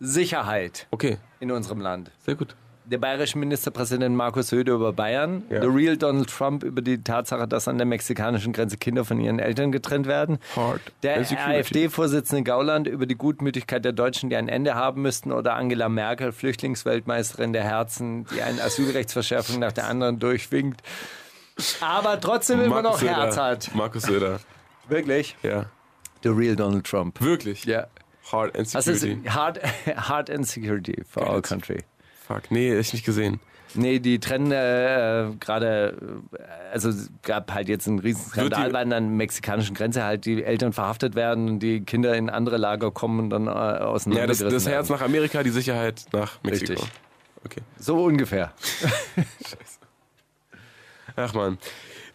Sicherheit Okay, in unserem Land. sehr gut. Der bayerische Ministerpräsident Markus Söder über Bayern, Ja. The Real Donald Trump über die Tatsache, dass an der mexikanischen Grenze Kinder von ihren Eltern getrennt werden. Hard. Der. AfD-Vorsitzende Gauland über die Gutmütigkeit der Deutschen, die ein Ende haben müssten, oder Angela Merkel, Flüchtlingsweltmeisterin der Herzen, die eine Asylrechtsverschärfung nach der anderen durchwinkt. Aber trotzdem immer noch Söder. Herz hat. Markus Söder. Wirklich? Ja. The Real Donald Trump. Wirklich? Ja. Hard and Security. hard, [laughs] hard and security for our country. Fuck, nee, ich nicht gesehen. Nee, die trennen äh, gerade, äh, also es gab halt jetzt einen riesen Skandal, weil an der mexikanischen Grenze halt die Eltern verhaftet werden und die Kinder in andere Lager kommen und dann äh, Ja, auseinandergerissen das, das werden. Herz nach Amerika, die Sicherheit nach Mexiko. Richtig. Okay. So ungefähr. [laughs] Ach man.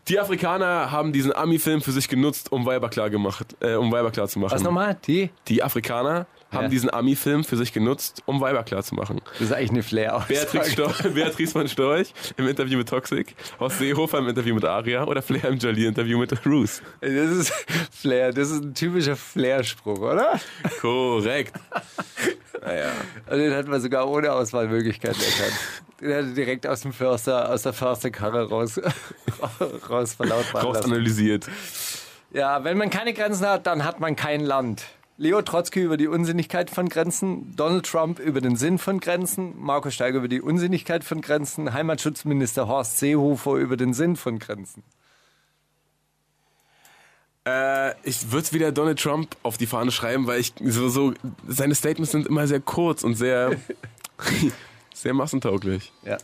Die Afrikaner haben diesen Ami-Film für sich genutzt, um Weiber klar gemacht, äh, um Weiber klar zu machen. Was nochmal? Die? Die Afrikaner haben Ja. diesen Ami-Film für sich genutzt, um Weiber klarzumachen. Das ist eigentlich eine flair Beatrix, Storch, [laughs] Beatrice von Storch im Interview mit Toxic, Horst Seehofer im Interview mit Aria oder Flair im Jolie-Interview mit Ruth. Das ist Flair, das ist ein typischer Flair-Spruch, oder? Korrekt. [laughs] Naja. Und den hat man sogar ohne Auswahlmöglichkeiten erkannt. Den hat er direkt aus dem Förster, aus der Försterkarre raus, [laughs] raus verlautbaren Raus analysiert. Ja, wenn man keine Grenzen hat, dann hat man kein Land. Leo Trotzki über die Unsinnigkeit von Grenzen, Donald Trump über den Sinn von Grenzen, Marco Steiger über die Unsinnigkeit von Grenzen, Heimatschutzminister Horst Seehofer über den Sinn von Grenzen. Äh, ich würde wieder Donald Trump auf die Fahne schreiben, weil ich so, so seine Statements sind immer sehr kurz und sehr, [laughs] [laughs] sehr massentauglich. Ja.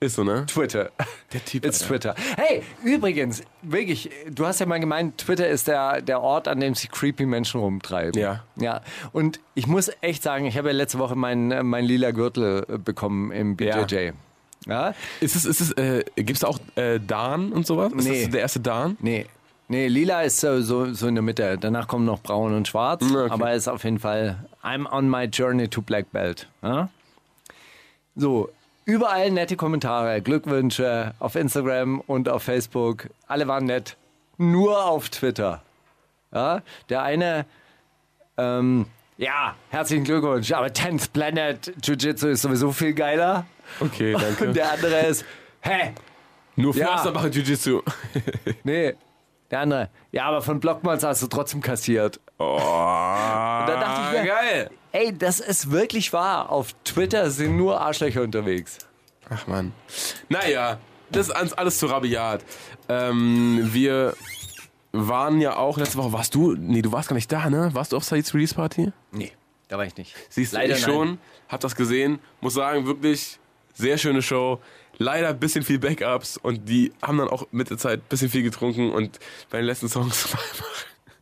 Ist so, ne? Twitter. Der Typ. It's Alter. Twitter. Hey, übrigens, wirklich, du hast ja mal gemeint, Twitter ist der, der Ort, an dem sich creepy Menschen rumtreiben. Ja. Ja. Und ich muss echt sagen, ich habe ja letzte Woche meinen mein lila Gürtel äh, bekommen im BJJ. Ja. Ist es, ist es, äh, gibt's da auch äh, Dan und sowas? Ist Nee. das der erste Dan? Nee. Nee, lila ist so, so, so in der Mitte. Danach kommen noch braun und schwarz. Okay. Aber ist auf jeden Fall I'm on my journey to Black Belt. Ja? So, überall nette Kommentare, Glückwünsche auf Instagram und auf Facebook. Alle waren nett. Nur auf Twitter. Ja? Der eine, ähm, ja, herzlichen Glückwunsch, aber 10th Planet Jiu-Jitsu ist sowieso viel geiler. Okay, [laughs] danke. Und der andere ist, hä, Nur Ja. Förster machen Jiu-Jitsu. [laughs] Nee, der andere. Ja, aber von Blockmans hast du trotzdem kassiert. Oh, da dachte ich mir- geil. Ey, das ist wirklich wahr. Auf Twitter sind nur Arschlöcher unterwegs. Ach man. Naja, das ist alles- alles zu rabiat. Ähm, wir waren ja auch letzte Woche, warst du, nee, du warst gar nicht da, ne? Warst du auf Saids Release Party? Nee, da war ich nicht. Siehst du, Leider ich nein. schon, hab das gesehen, muss sagen, wirklich sehr schöne Show. Leider ein bisschen viel Backups und die haben dann auch mit der Zeit ein bisschen viel getrunken und bei den letzten Songs [laughs] war einfach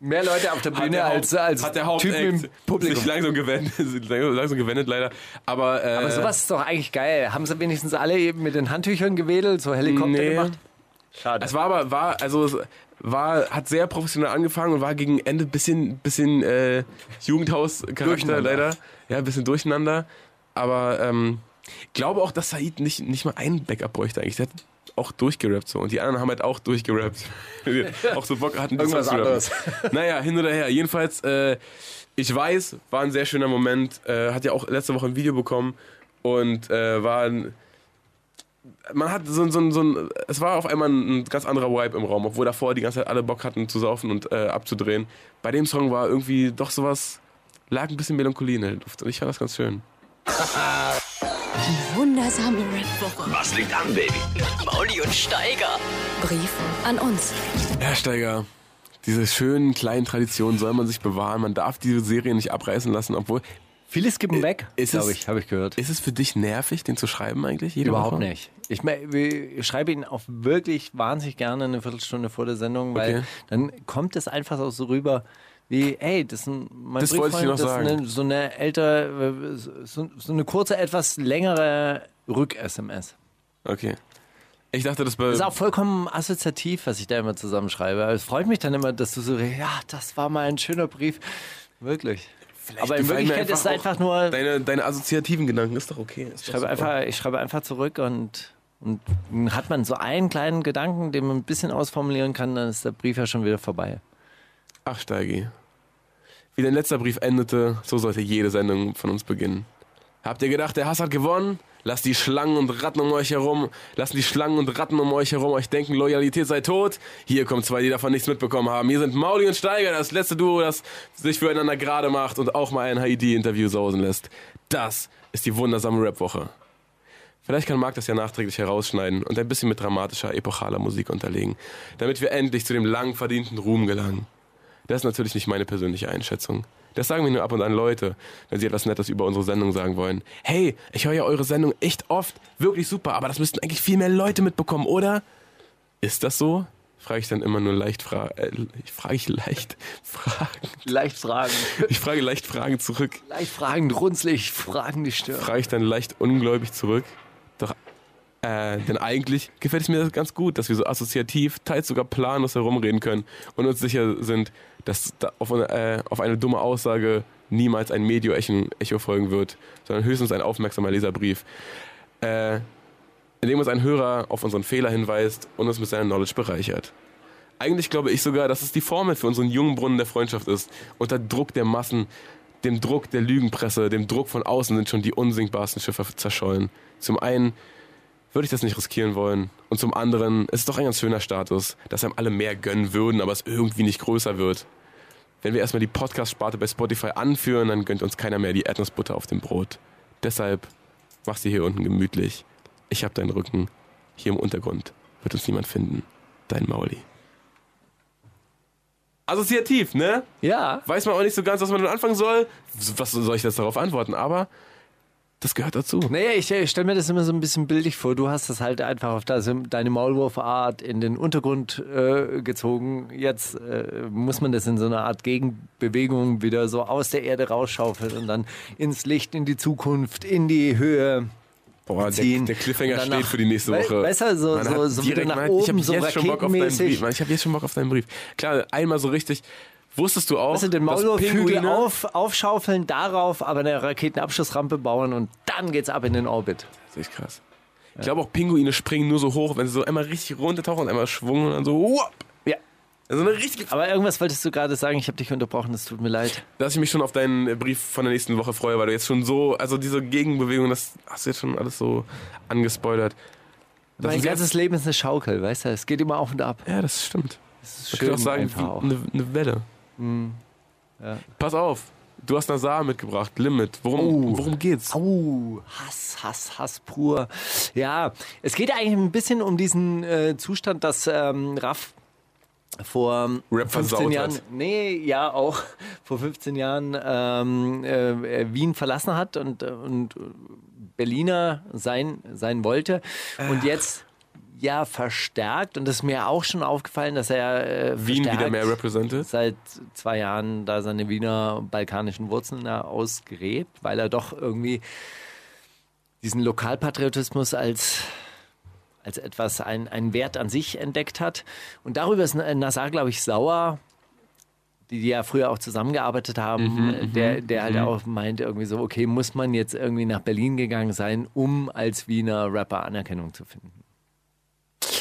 Mehr Leute auf der hat Bühne der, als, Haupt, als hat der Typen im Hauptact Publikum. sich langsam gewendet, [laughs] langsam gewendet leider. Aber, äh, Aber sowas ist doch eigentlich geil. Haben sie wenigstens alle eben mit den Handtüchern gewedelt, so Helikopter Nee. gemacht? Schade. Es war aber, war, also war, hat sehr professionell angefangen und war gegen Ende ein bisschen, bisschen äh, Jugendhaus-Charakter leider. Ja, ein bisschen durcheinander. Aber ähm, glaube auch, dass Said nicht, nicht mal einen Backup bräuchte eigentlich. Der hat auch durchgerappt so. Und die anderen haben halt auch durchgerappt. [laughs] Auch so Bock hatten, Irgendwas rappen. [laughs] Naja, hin oder her. Jedenfalls, äh, ich weiß, war ein sehr schöner Moment. Äh, hat ja auch letzte Woche ein Video bekommen und äh, war ein, man hat so, ein- so, ein- so ein, es war auf einmal ein, ein ganz anderer Vibe im Raum, obwohl davor die ganze Zeit alle Bock hatten zu saufen und äh, abzudrehen. Bei dem Song war irgendwie doch sowas, lag ein bisschen Melancholie in der Luft und ich fand das ganz schön. [laughs] Wundersame Red Woche. Was liegt an, Baby? Mauli und Steiger. Brief an uns. Herr Steiger, diese schönen kleinen Traditionen soll man sich bewahren. Man darf diese Serie nicht abreißen lassen, obwohl. Viele skippen weg, ist glaube es- ich, habe ich gehört. Ist es für dich nervig, den zu schreiben eigentlich? Jede Überhaupt Woche? nicht. Ich, mein, ich schreibe ihn auch wirklich wahnsinnig gerne eine Viertelstunde vor der Sendung, weil Okay. dann kommt es einfach auch so rüber wie, hey, das ist ein, mein Das wollte ich noch das ist sagen. eine, so eine ältere, so, so eine kurze, etwas längere Rück-SMS. Okay. Ich dachte, das bei. Das ist auch vollkommen assoziativ, was ich da immer zusammenschreibe. Aber Es freut mich dann immer, dass du so, ja, das war mal ein schöner Brief. Wirklich. Aber in Wirklichkeit ist es einfach nur, Deine, deine assoziativen Gedanken ist doch okay. Ist Ich schreibe, einfach, ich schreibe einfach zurück und, und dann hat man so einen kleinen Gedanken, den man ein bisschen ausformulieren kann, dann ist der Brief ja schon wieder vorbei. Ach, Steigi. Wie dein letzter Brief endete, so sollte jede Sendung von uns beginnen. Habt ihr gedacht, der Hass hat gewonnen? Lasst die Schlangen und Ratten um euch herum, lassen die Schlangen und Ratten um euch herum euch denken, Loyalität sei tot. Hier kommen zwei, die davon nichts mitbekommen haben. Hier sind Mauli und Steiger, das letzte Duo, das sich füreinander gerade macht und auch mal ein HID-Interview sausen lässt. Das ist die wundersame Rap-Woche. Vielleicht kann Marc das ja nachträglich herausschneiden und ein bisschen mit dramatischer, epochaler Musik unterlegen, damit wir endlich zu dem lang verdienten Ruhm gelangen. Das ist natürlich nicht meine persönliche Einschätzung. Das sagen mir nur ab und an Leute, wenn sie etwas Nettes über unsere Sendung sagen wollen. Hey, ich höre ja eure Sendung echt oft, wirklich super, aber das müssten eigentlich viel mehr Leute mitbekommen, oder? Ist das so? Frage ich dann immer nur leicht fra äh, ich frage ich leicht [laughs] Fragen. Leicht fragen. Ich frage leicht Fragen zurück. Leicht fragen, runzlig, fragen die Stirn. Frage ich dann leicht ungläubig zurück. Doch äh, denn eigentlich gefällt es mir ganz gut, dass wir so assoziativ, teils sogar planlos herumreden können und uns sicher sind, dass da auf, eine, äh, auf eine dumme Aussage niemals ein Medio-Echo folgen wird, sondern höchstens ein aufmerksamer Leserbrief, äh, in dem uns ein Hörer auf unseren Fehler hinweist und uns mit seiner Knowledge bereichert. Eigentlich glaube ich sogar, dass es die Formel für unseren jungen Brunnen der Freundschaft ist. Unter Druck der Massen, dem Druck der Lügenpresse, dem Druck von außen sind schon die unsinkbarsten Schiffe zerschollen. Zum einen würde ich das nicht riskieren wollen. Und zum anderen ist es doch ein ganz schöner Status, dass einem alle mehr gönnen würden, aber es irgendwie nicht größer wird. Wenn wir erstmal die Podcast-Sparte bei Spotify anführen, dann gönnt uns keiner mehr die Erdnussbutter auf dem Brot. Deshalb mach sie hier unten gemütlich. Ich hab deinen Rücken. Hier im Untergrund wird uns niemand finden. Dein Mauli. Assoziativ, ne? Ja. Weiß man auch nicht so ganz, was man dann anfangen soll. Was soll ich jetzt darauf antworten? Aber das gehört dazu. Naja, ich, ich stelle mir das immer so ein bisschen bildlich vor. Du hast das halt einfach auf deine Maulwurfart in den Untergrund äh, gezogen. Jetzt äh, muss man das in so einer Art Gegenbewegung wieder so aus der Erde rausschaufeln und dann ins Licht, in die Zukunft, in die Höhe. Boah, der, ziehen. der Cliffhanger danach- steht für die nächste Woche. besser so- Man so- so wieder direkt nach mal- oben, ich hab so jetzt schon Bock auf deinen. Brief. Mann, Ich habe jetzt schon Bock auf deinen Brief. Klar, einmal so richtig. Wusstest du auch, du, den dass Maulwurfhügel auf, aufschaufeln, darauf aber eine Raketenabschussrampe bauen und dann geht's ab in den Orbit. Das ist echt krass. Ich glaube auch Pinguine springen nur so hoch, wenn sie so einmal richtig runtertauchen und einmal schwungen und dann so, whoop. Ja. Also eine richtige. Aber irgendwas wolltest du gerade sagen, ich habe dich unterbrochen, es tut mir leid. Dass ich mich schon auf deinen Brief von der nächsten Woche freue, weil du jetzt schon so, also diese Gegenbewegung, das hast du jetzt schon alles so angespoilert. Das Mein ganzes Leben ist eine Schaukel, weißt du? Es geht immer auf und ab. Ja, das stimmt. Das ist Ich könnte auch sagen, auch. eine, eine Welle. Ja. Pass auf, du hast Nazar mitgebracht, Limit. Worum, worum geht's? Au, Hass, Hass, Hass pur. Ja, es geht eigentlich ein bisschen um diesen äh, Zustand, dass ähm, Raff vor Rap 15 versaut Jahren, hat. nee, ja auch [laughs] vor 15 Jahren ähm, äh, Wien verlassen hat und, äh, und Berliner sein, sein wollte und jetzt ja verstärkt und das ist mir auch schon aufgefallen, dass er äh, Wien wieder mehr represented. seit zwei Jahren da seine Wiener balkanischen Wurzeln da ausgräbt, weil er doch irgendwie diesen Lokalpatriotismus als, als etwas, ein, ein Wert an sich entdeckt hat. Und darüber ist Nassar, glaube ich, sauer, die, die ja früher auch zusammengearbeitet haben, der, der halt auch meint irgendwie so, okay, muss man jetzt irgendwie nach Berlin gegangen sein, um als Wiener Rapper Anerkennung zu finden.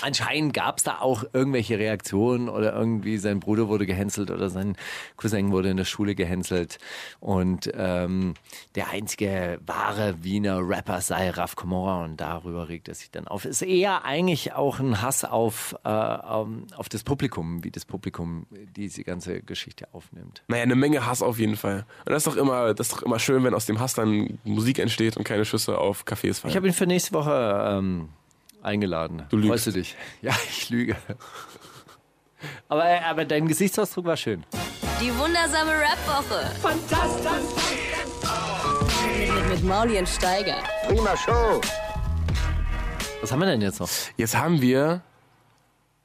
Anscheinend gab es da auch irgendwelche Reaktionen oder irgendwie sein Bruder wurde gehänselt oder sein Cousin wurde in der Schule gehänselt und ähm, der einzige wahre Wiener Rapper sei Raf Komora und darüber regt er sich dann auf. Ist eher eigentlich auch ein Hass auf, äh, ähm, auf das Publikum, wie das Publikum diese ganze Geschichte aufnimmt. Naja, eine Menge Hass auf jeden Fall. Und das ist doch immer, das ist doch immer schön, wenn aus dem Hass dann Musik entsteht und keine Schüsse auf Cafés fallen. Ich habe ihn für nächste Woche ähm, eingeladen. Du lügst. Freust du dich? [laughs] Ja, ich lüge. [laughs] Aber, aber dein Gesichtsausdruck war schön. Die wundersame Rap-Woche. Fantastisch. Mit, mit Mauli und Steiger. Prima Show. Was haben wir denn jetzt noch? Jetzt haben wir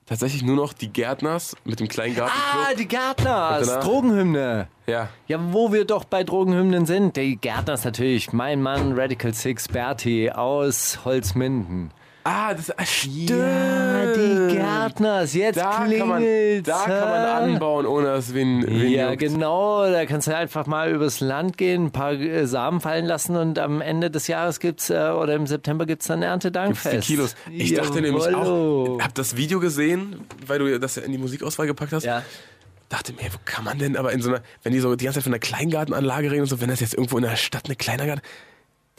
tatsächlich nur noch die Gärtners mit dem kleinen Gartenclub. Ah, die Gärtners? Drogenhymne. Ja, Ja, wo wir doch bei Drogenhymnen sind. Die Gärtners natürlich. Mein Mann Radical Six Berti aus Holzminden. Ah, das ah, stimmt. Ja, die Gärtners. Jetzt Da kann, man, da kann man anbauen, ohne dass wen, wen Ja, juckt. genau. Da kannst du einfach mal übers Land gehen, ein paar äh, Samen fallen lassen und am Ende des Jahres gibt's äh, oder im September gibt's dann Gibt's Erntedankfest. die Kilos. Ich dachte nämlich auch, Jawollo. hab das Video gesehen, weil du das ja in die Musikauswahl gepackt hast. Ja. Dachte mir, wo kann man denn aber in so einer, wenn die so die ganze Zeit von einer Kleingartenanlage reden und so, wenn das jetzt irgendwo in der Stadt eine Kleingarten,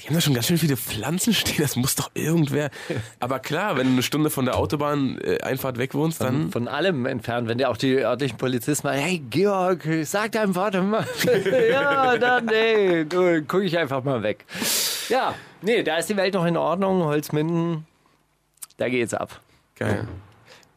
die haben da schon ganz schön viele Pflanzen stehen, das muss doch irgendwer. [laughs] Aber klar, wenn du eine Stunde von der Autobahneinfahrt weg wohnst, dann. Von allem entfernt, wenn dir auch die örtlichen Polizisten mal, hey Georg, sag deinem Vater mal. [laughs] [laughs] ja, dann nee, du, guck ich einfach mal weg. Ja, nee, da ist die Welt noch in Ordnung, Holzminden, da geht's ab. Geil.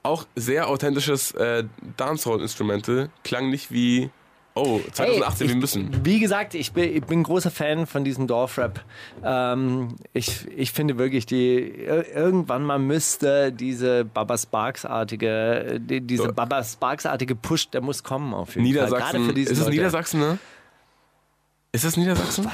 Auch sehr authentisches äh, Dancehall-Instrumente, klang nicht wie, oh, 2018, Hey, wir ich- müssen. Wie gesagt, ich bin, ich bin großer Fan von diesem Dorfrap. Ähm, ich, ich finde wirklich, die ir- irgendwann mal müsste diese Baba Sparks-artige, die, diese Ja. Baba Sparks-artige Push, der muss kommen auf jeden Fall. Niedersachsen. diese Ist es Leute. Niedersachsen, ne? Ist es Niedersachsen?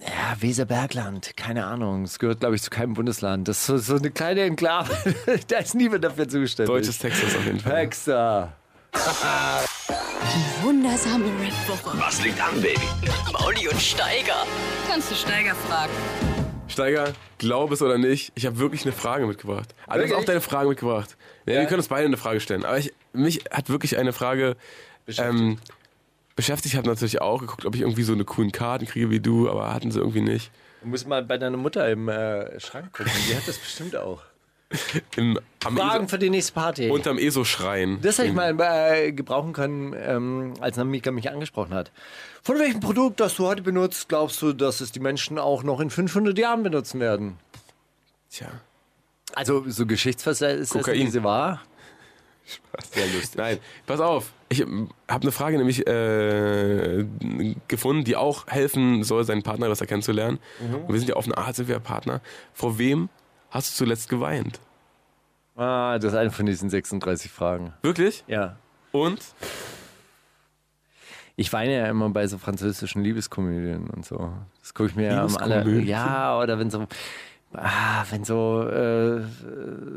Ja, Weserbergland, keine Ahnung. Es gehört, glaube ich, zu keinem Bundesland. Das ist so, so eine kleine Enklave. [laughs] da ist niemand dafür zuständig. Deutsches Texas auf jeden Fall. Hexer. Die wundersame Rap-Woche. Was liegt an, Baby? Mauli und Steiger. Kannst du Steiger fragen? Steiger, glaub es oder nicht, ich habe wirklich eine Frage mitgebracht. Also du hast auch deine Frage mitgebracht. Ja, Wir können uns beide eine Frage stellen. Aber ich, mich hat wirklich eine Frage ähm, beschäftigt. Ich habe natürlich auch geguckt, ob ich irgendwie so eine coolen Karten kriege wie du, aber hatten sie irgendwie nicht. Du musst mal bei deiner Mutter im äh, Schrank gucken. Die hat das bestimmt auch. [laughs] Im, am Fragen ESO, für die nächste Party. unterm ESO-Schrein. Das hätte ich mal äh, gebrauchen können, ähm, als Namika mich angesprochen hat. Von welchem Produkt, das du heute benutzt, glaubst du, dass es die Menschen auch noch in 500 Jahren benutzen werden? Tja. Also so geschichtsfest Kokain. wie sie war. Sehr lustig. Nein, pass auf. Ich habe eine Frage nämlich äh, gefunden, die auch helfen soll, seinen Partner besser kennenzulernen. Und wir sind ja auf eine Art, sind wir Partner. Vor wem hast du zuletzt geweint? Ah, das ist eine von diesen 36 Fragen. Wirklich? Ja. Und? Ich weine ja immer bei so französischen Liebeskomödien und so. Das gucke ich mir ja am alle. Liebeskomödien? Ja, oder wenn so, ah, wenn so, äh,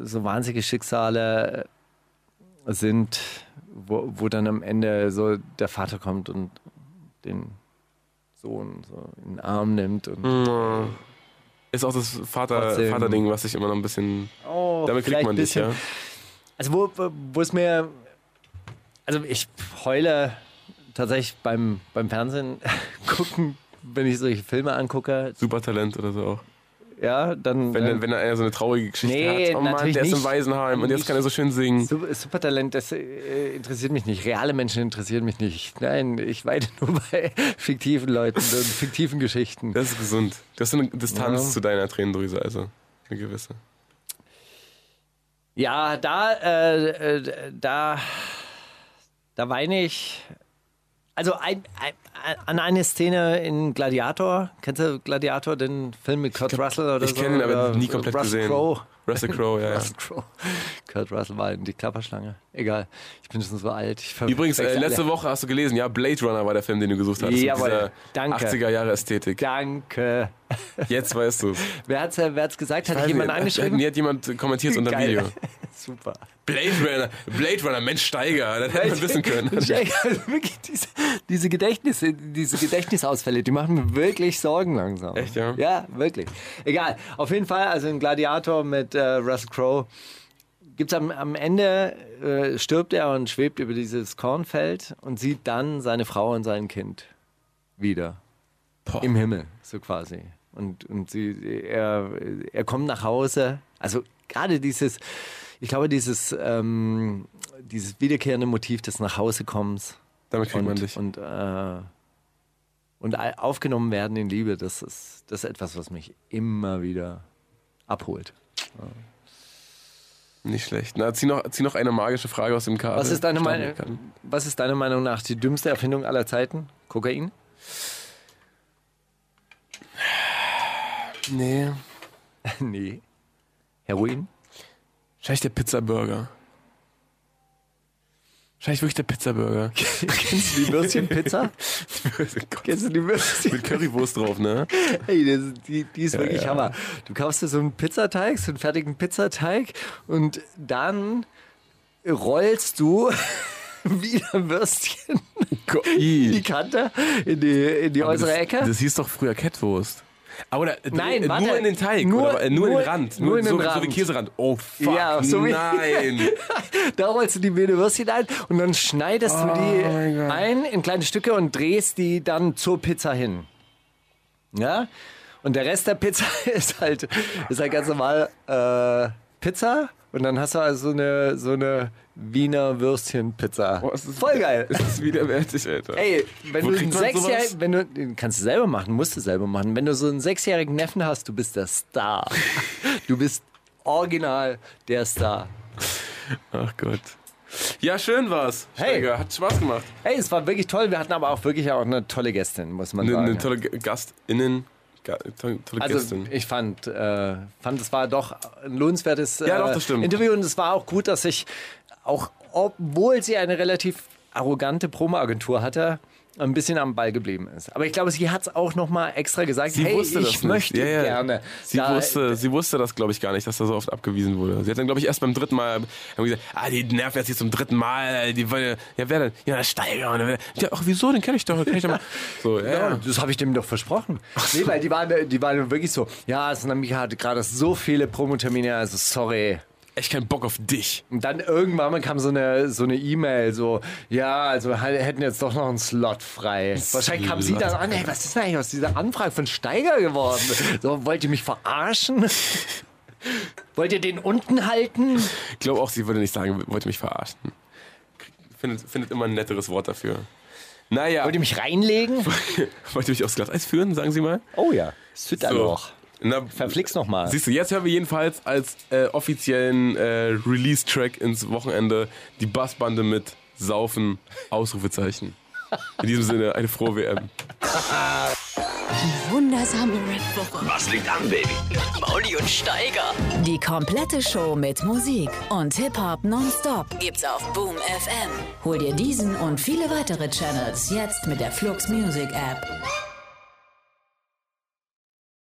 so wahnsinnige Schicksale sind, wo, wo dann am Ende so der Vater kommt und den Sohn so in den Arm nimmt und Ist auch das Vater. Vaterding, was ich immer noch ein bisschen. oh, Damit kriegt man dich, ja. Also wo, wo es mir, also ich heule tatsächlich beim, beim Fernsehen [laughs] gucken, wenn ich solche Filme angucke, Supertalent oder so auch. Ja, dann Wenn, ähm, wenn er so eine traurige Geschichte Nee, hat. Oh Mann, der ist im nicht. Waisenheim und jetzt Nicht. kann er so schön singen. Super- Supertalent, das äh, interessiert mich nicht. Reale Menschen interessieren mich nicht. Nein, ich weide nur [laughs] bei fiktiven Leuten und fiktiven Geschichten. Das ist gesund. Du hast so eine Distanz Ja. zu deiner Tränendrüse, also. Eine gewisse. Ja, da, äh, äh, da, da weine ich. Also ein, ein, an eine Szene in Gladiator. Kennst du Gladiator, den Film mit Kurt Russell oder Ich so? kenne ihn aber nie komplett Russell gesehen. Crowe. Russell Crowe, ja. ja. Russell Crowe. Kurt Russell war in die Klapperschlange. Egal, ich bin schon so alt. Übrigens, äh, letzte. Woche hast du gelesen, ja, Blade Runner war der Film, den du gesucht hast. Jawohl, mit danke. dieser 80er Jahre Ästhetik. Danke. Jetzt weißt du es. Wer äh, wer hat's gesagt? Hat jemand angeschrieben? Mir hat jemand kommentiert unter dem. Video. [laughs] Super. Blade Runner, Blade Runner, Mensch Steiger, das hätte man wissen können. [laughs] Also wirklich diese, diese, Gedächtnis, diese Gedächtnisausfälle, die machen mir wirklich Sorgen langsam. Echt, ja? Ja, wirklich. Egal. Auf jeden Fall, also ein Gladiator mit äh, Russell Crowe. Gibt's am, am Ende, äh, stirbt er und schwebt über dieses Kornfeld und sieht dann seine Frau und sein Kind wieder. Boah. Im Himmel, so quasi. Und, und sie, er, er kommt nach Hause. Also gerade dieses, ich glaube, dieses, ähm, dieses wiederkehrende Motiv des Nachhausekommens Damit kriegt und, man dich. und, äh, und aufgenommen werden in Liebe, das ist, das ist etwas, was mich immer wieder abholt. Nicht schlecht. Na, zieh noch, zieh noch eine magische Frage aus dem Kabel. Was ist, deine Meinung, was ist deine Meinung nach die dümmste Erfindung aller Zeiten? Kokain? Nee. [laughs] nee. Heroin? Wahrscheinlich der Pizzaburger. Wahrscheinlich wirklich der Pizzaburger. [laughs] Kennst du die Würstchenpizza? [laughs] Kennst du die Würstchen? Mit Currywurst drauf, ne? Hey, das, die, die ist wirklich ja. Hammer. Du kaufst dir so einen Pizzateig, so einen fertigen Pizzateig und dann rollst du [laughs] wieder Würstchen in die Kante, in die, in die äußere das, Ecke. Das hieß doch früher Kettwurst. Aber oder, Nein, äh, warte. nur in den Teig, Nur- oder, äh, nur, in nur- den Rand. nur in so, den so wie Rand. Käserand. Oh, fuck, Ja, so wie- nein. [laughs] Da rollst du die wilde Würstchen ein und dann schneidest du die ein in kleine Stücke und drehst die dann zur Pizza hin. Ja? Und der Rest der Pizza [laughs] ist halt, ist halt ganz normal äh, Pizza. Und dann hast du also so eine, so eine Wiener Würstchen-Pizza. Ist- Voll geil. Das ist widerwärtig, Alter. Ey, wenn Wo du einen sechsjährigen, wenn du, kannst du selber machen, musst du selber machen. Wenn du so einen sechsjährigen Neffen hast, du bist der Star. [laughs] Du bist original der Star. Ach Gott. Ja, schön war's. Hey. Steiger. Hat Spaß gemacht. Hey, es war wirklich toll. Wir hatten aber auch wirklich auch eine tolle Gästin, muss man Eine, sagen. eine tolle GastInnen. Tolle, tolle also Gästin. ich fand, äh, fand, es war doch ein lohnenswertes äh, Ja, doch, stimmt. Interview und es war auch gut, dass ich auch, obwohl sie eine relativ arrogante Promo-Agentur hatte, ein bisschen am Ball geblieben ist. Aber ich glaube, sie hat es auch nochmal extra gesagt, Sie hey, wusste ich das nicht. möchte Ja, ja. gerne. Sie, da- wusste, sie wusste das, glaube ich, gar nicht, dass er so oft abgewiesen wurde. Sie hat dann, glaube ich, erst beim dritten Mal gesagt, ah, die nerven jetzt hier zum dritten Mal. Die wollen, ja, wer denn? Ja, Steiger. Wer- Ja, ach, wieso? Den kenne ich doch. Kenn ich doch mal. [laughs] So, ja, Ja, das habe ich dem doch versprochen. Nee, weil die waren, die waren wirklich so, ja, Sanamika hatte gerade so viele Promotermine, also sorry. Echt keinen Bock auf dich. Und dann irgendwann mal kam so eine so eine E-Mail, so, ja, also wir hätten jetzt doch noch einen Slot frei. Wahrscheinlich kam sie dann an, ey, was ist denn eigentlich aus dieser Anfrage von Steiger geworden? So, wollt ihr mich verarschen? [laughs] Wollt ihr den unten halten? Ich glaube auch, sie würde nicht sagen, wollte mich verarschen. Findet, findet immer ein netteres Wort dafür. Naja, Wollt ihr mich reinlegen? [laughs] wollt ihr mich aufs Glatteis führen, sagen Sie mal? Oh ja, es wird dann noch. Na, Verflixt noch mal. Siehst du, jetzt hören wir jedenfalls als äh, offiziellen äh, Release-Track ins Wochenende die Bassbande mit Saufen, Ausrufezeichen. In diesem Sinne, eine frohe WM. Wundersame Rap-Woche. Was liegt an, Baby? Mauli und Steiger. Die komplette Show mit Musik und Hip-Hop nonstop Gibt's auf Boom FM. Hol dir diesen und viele weitere Channels jetzt mit der Flux Music App.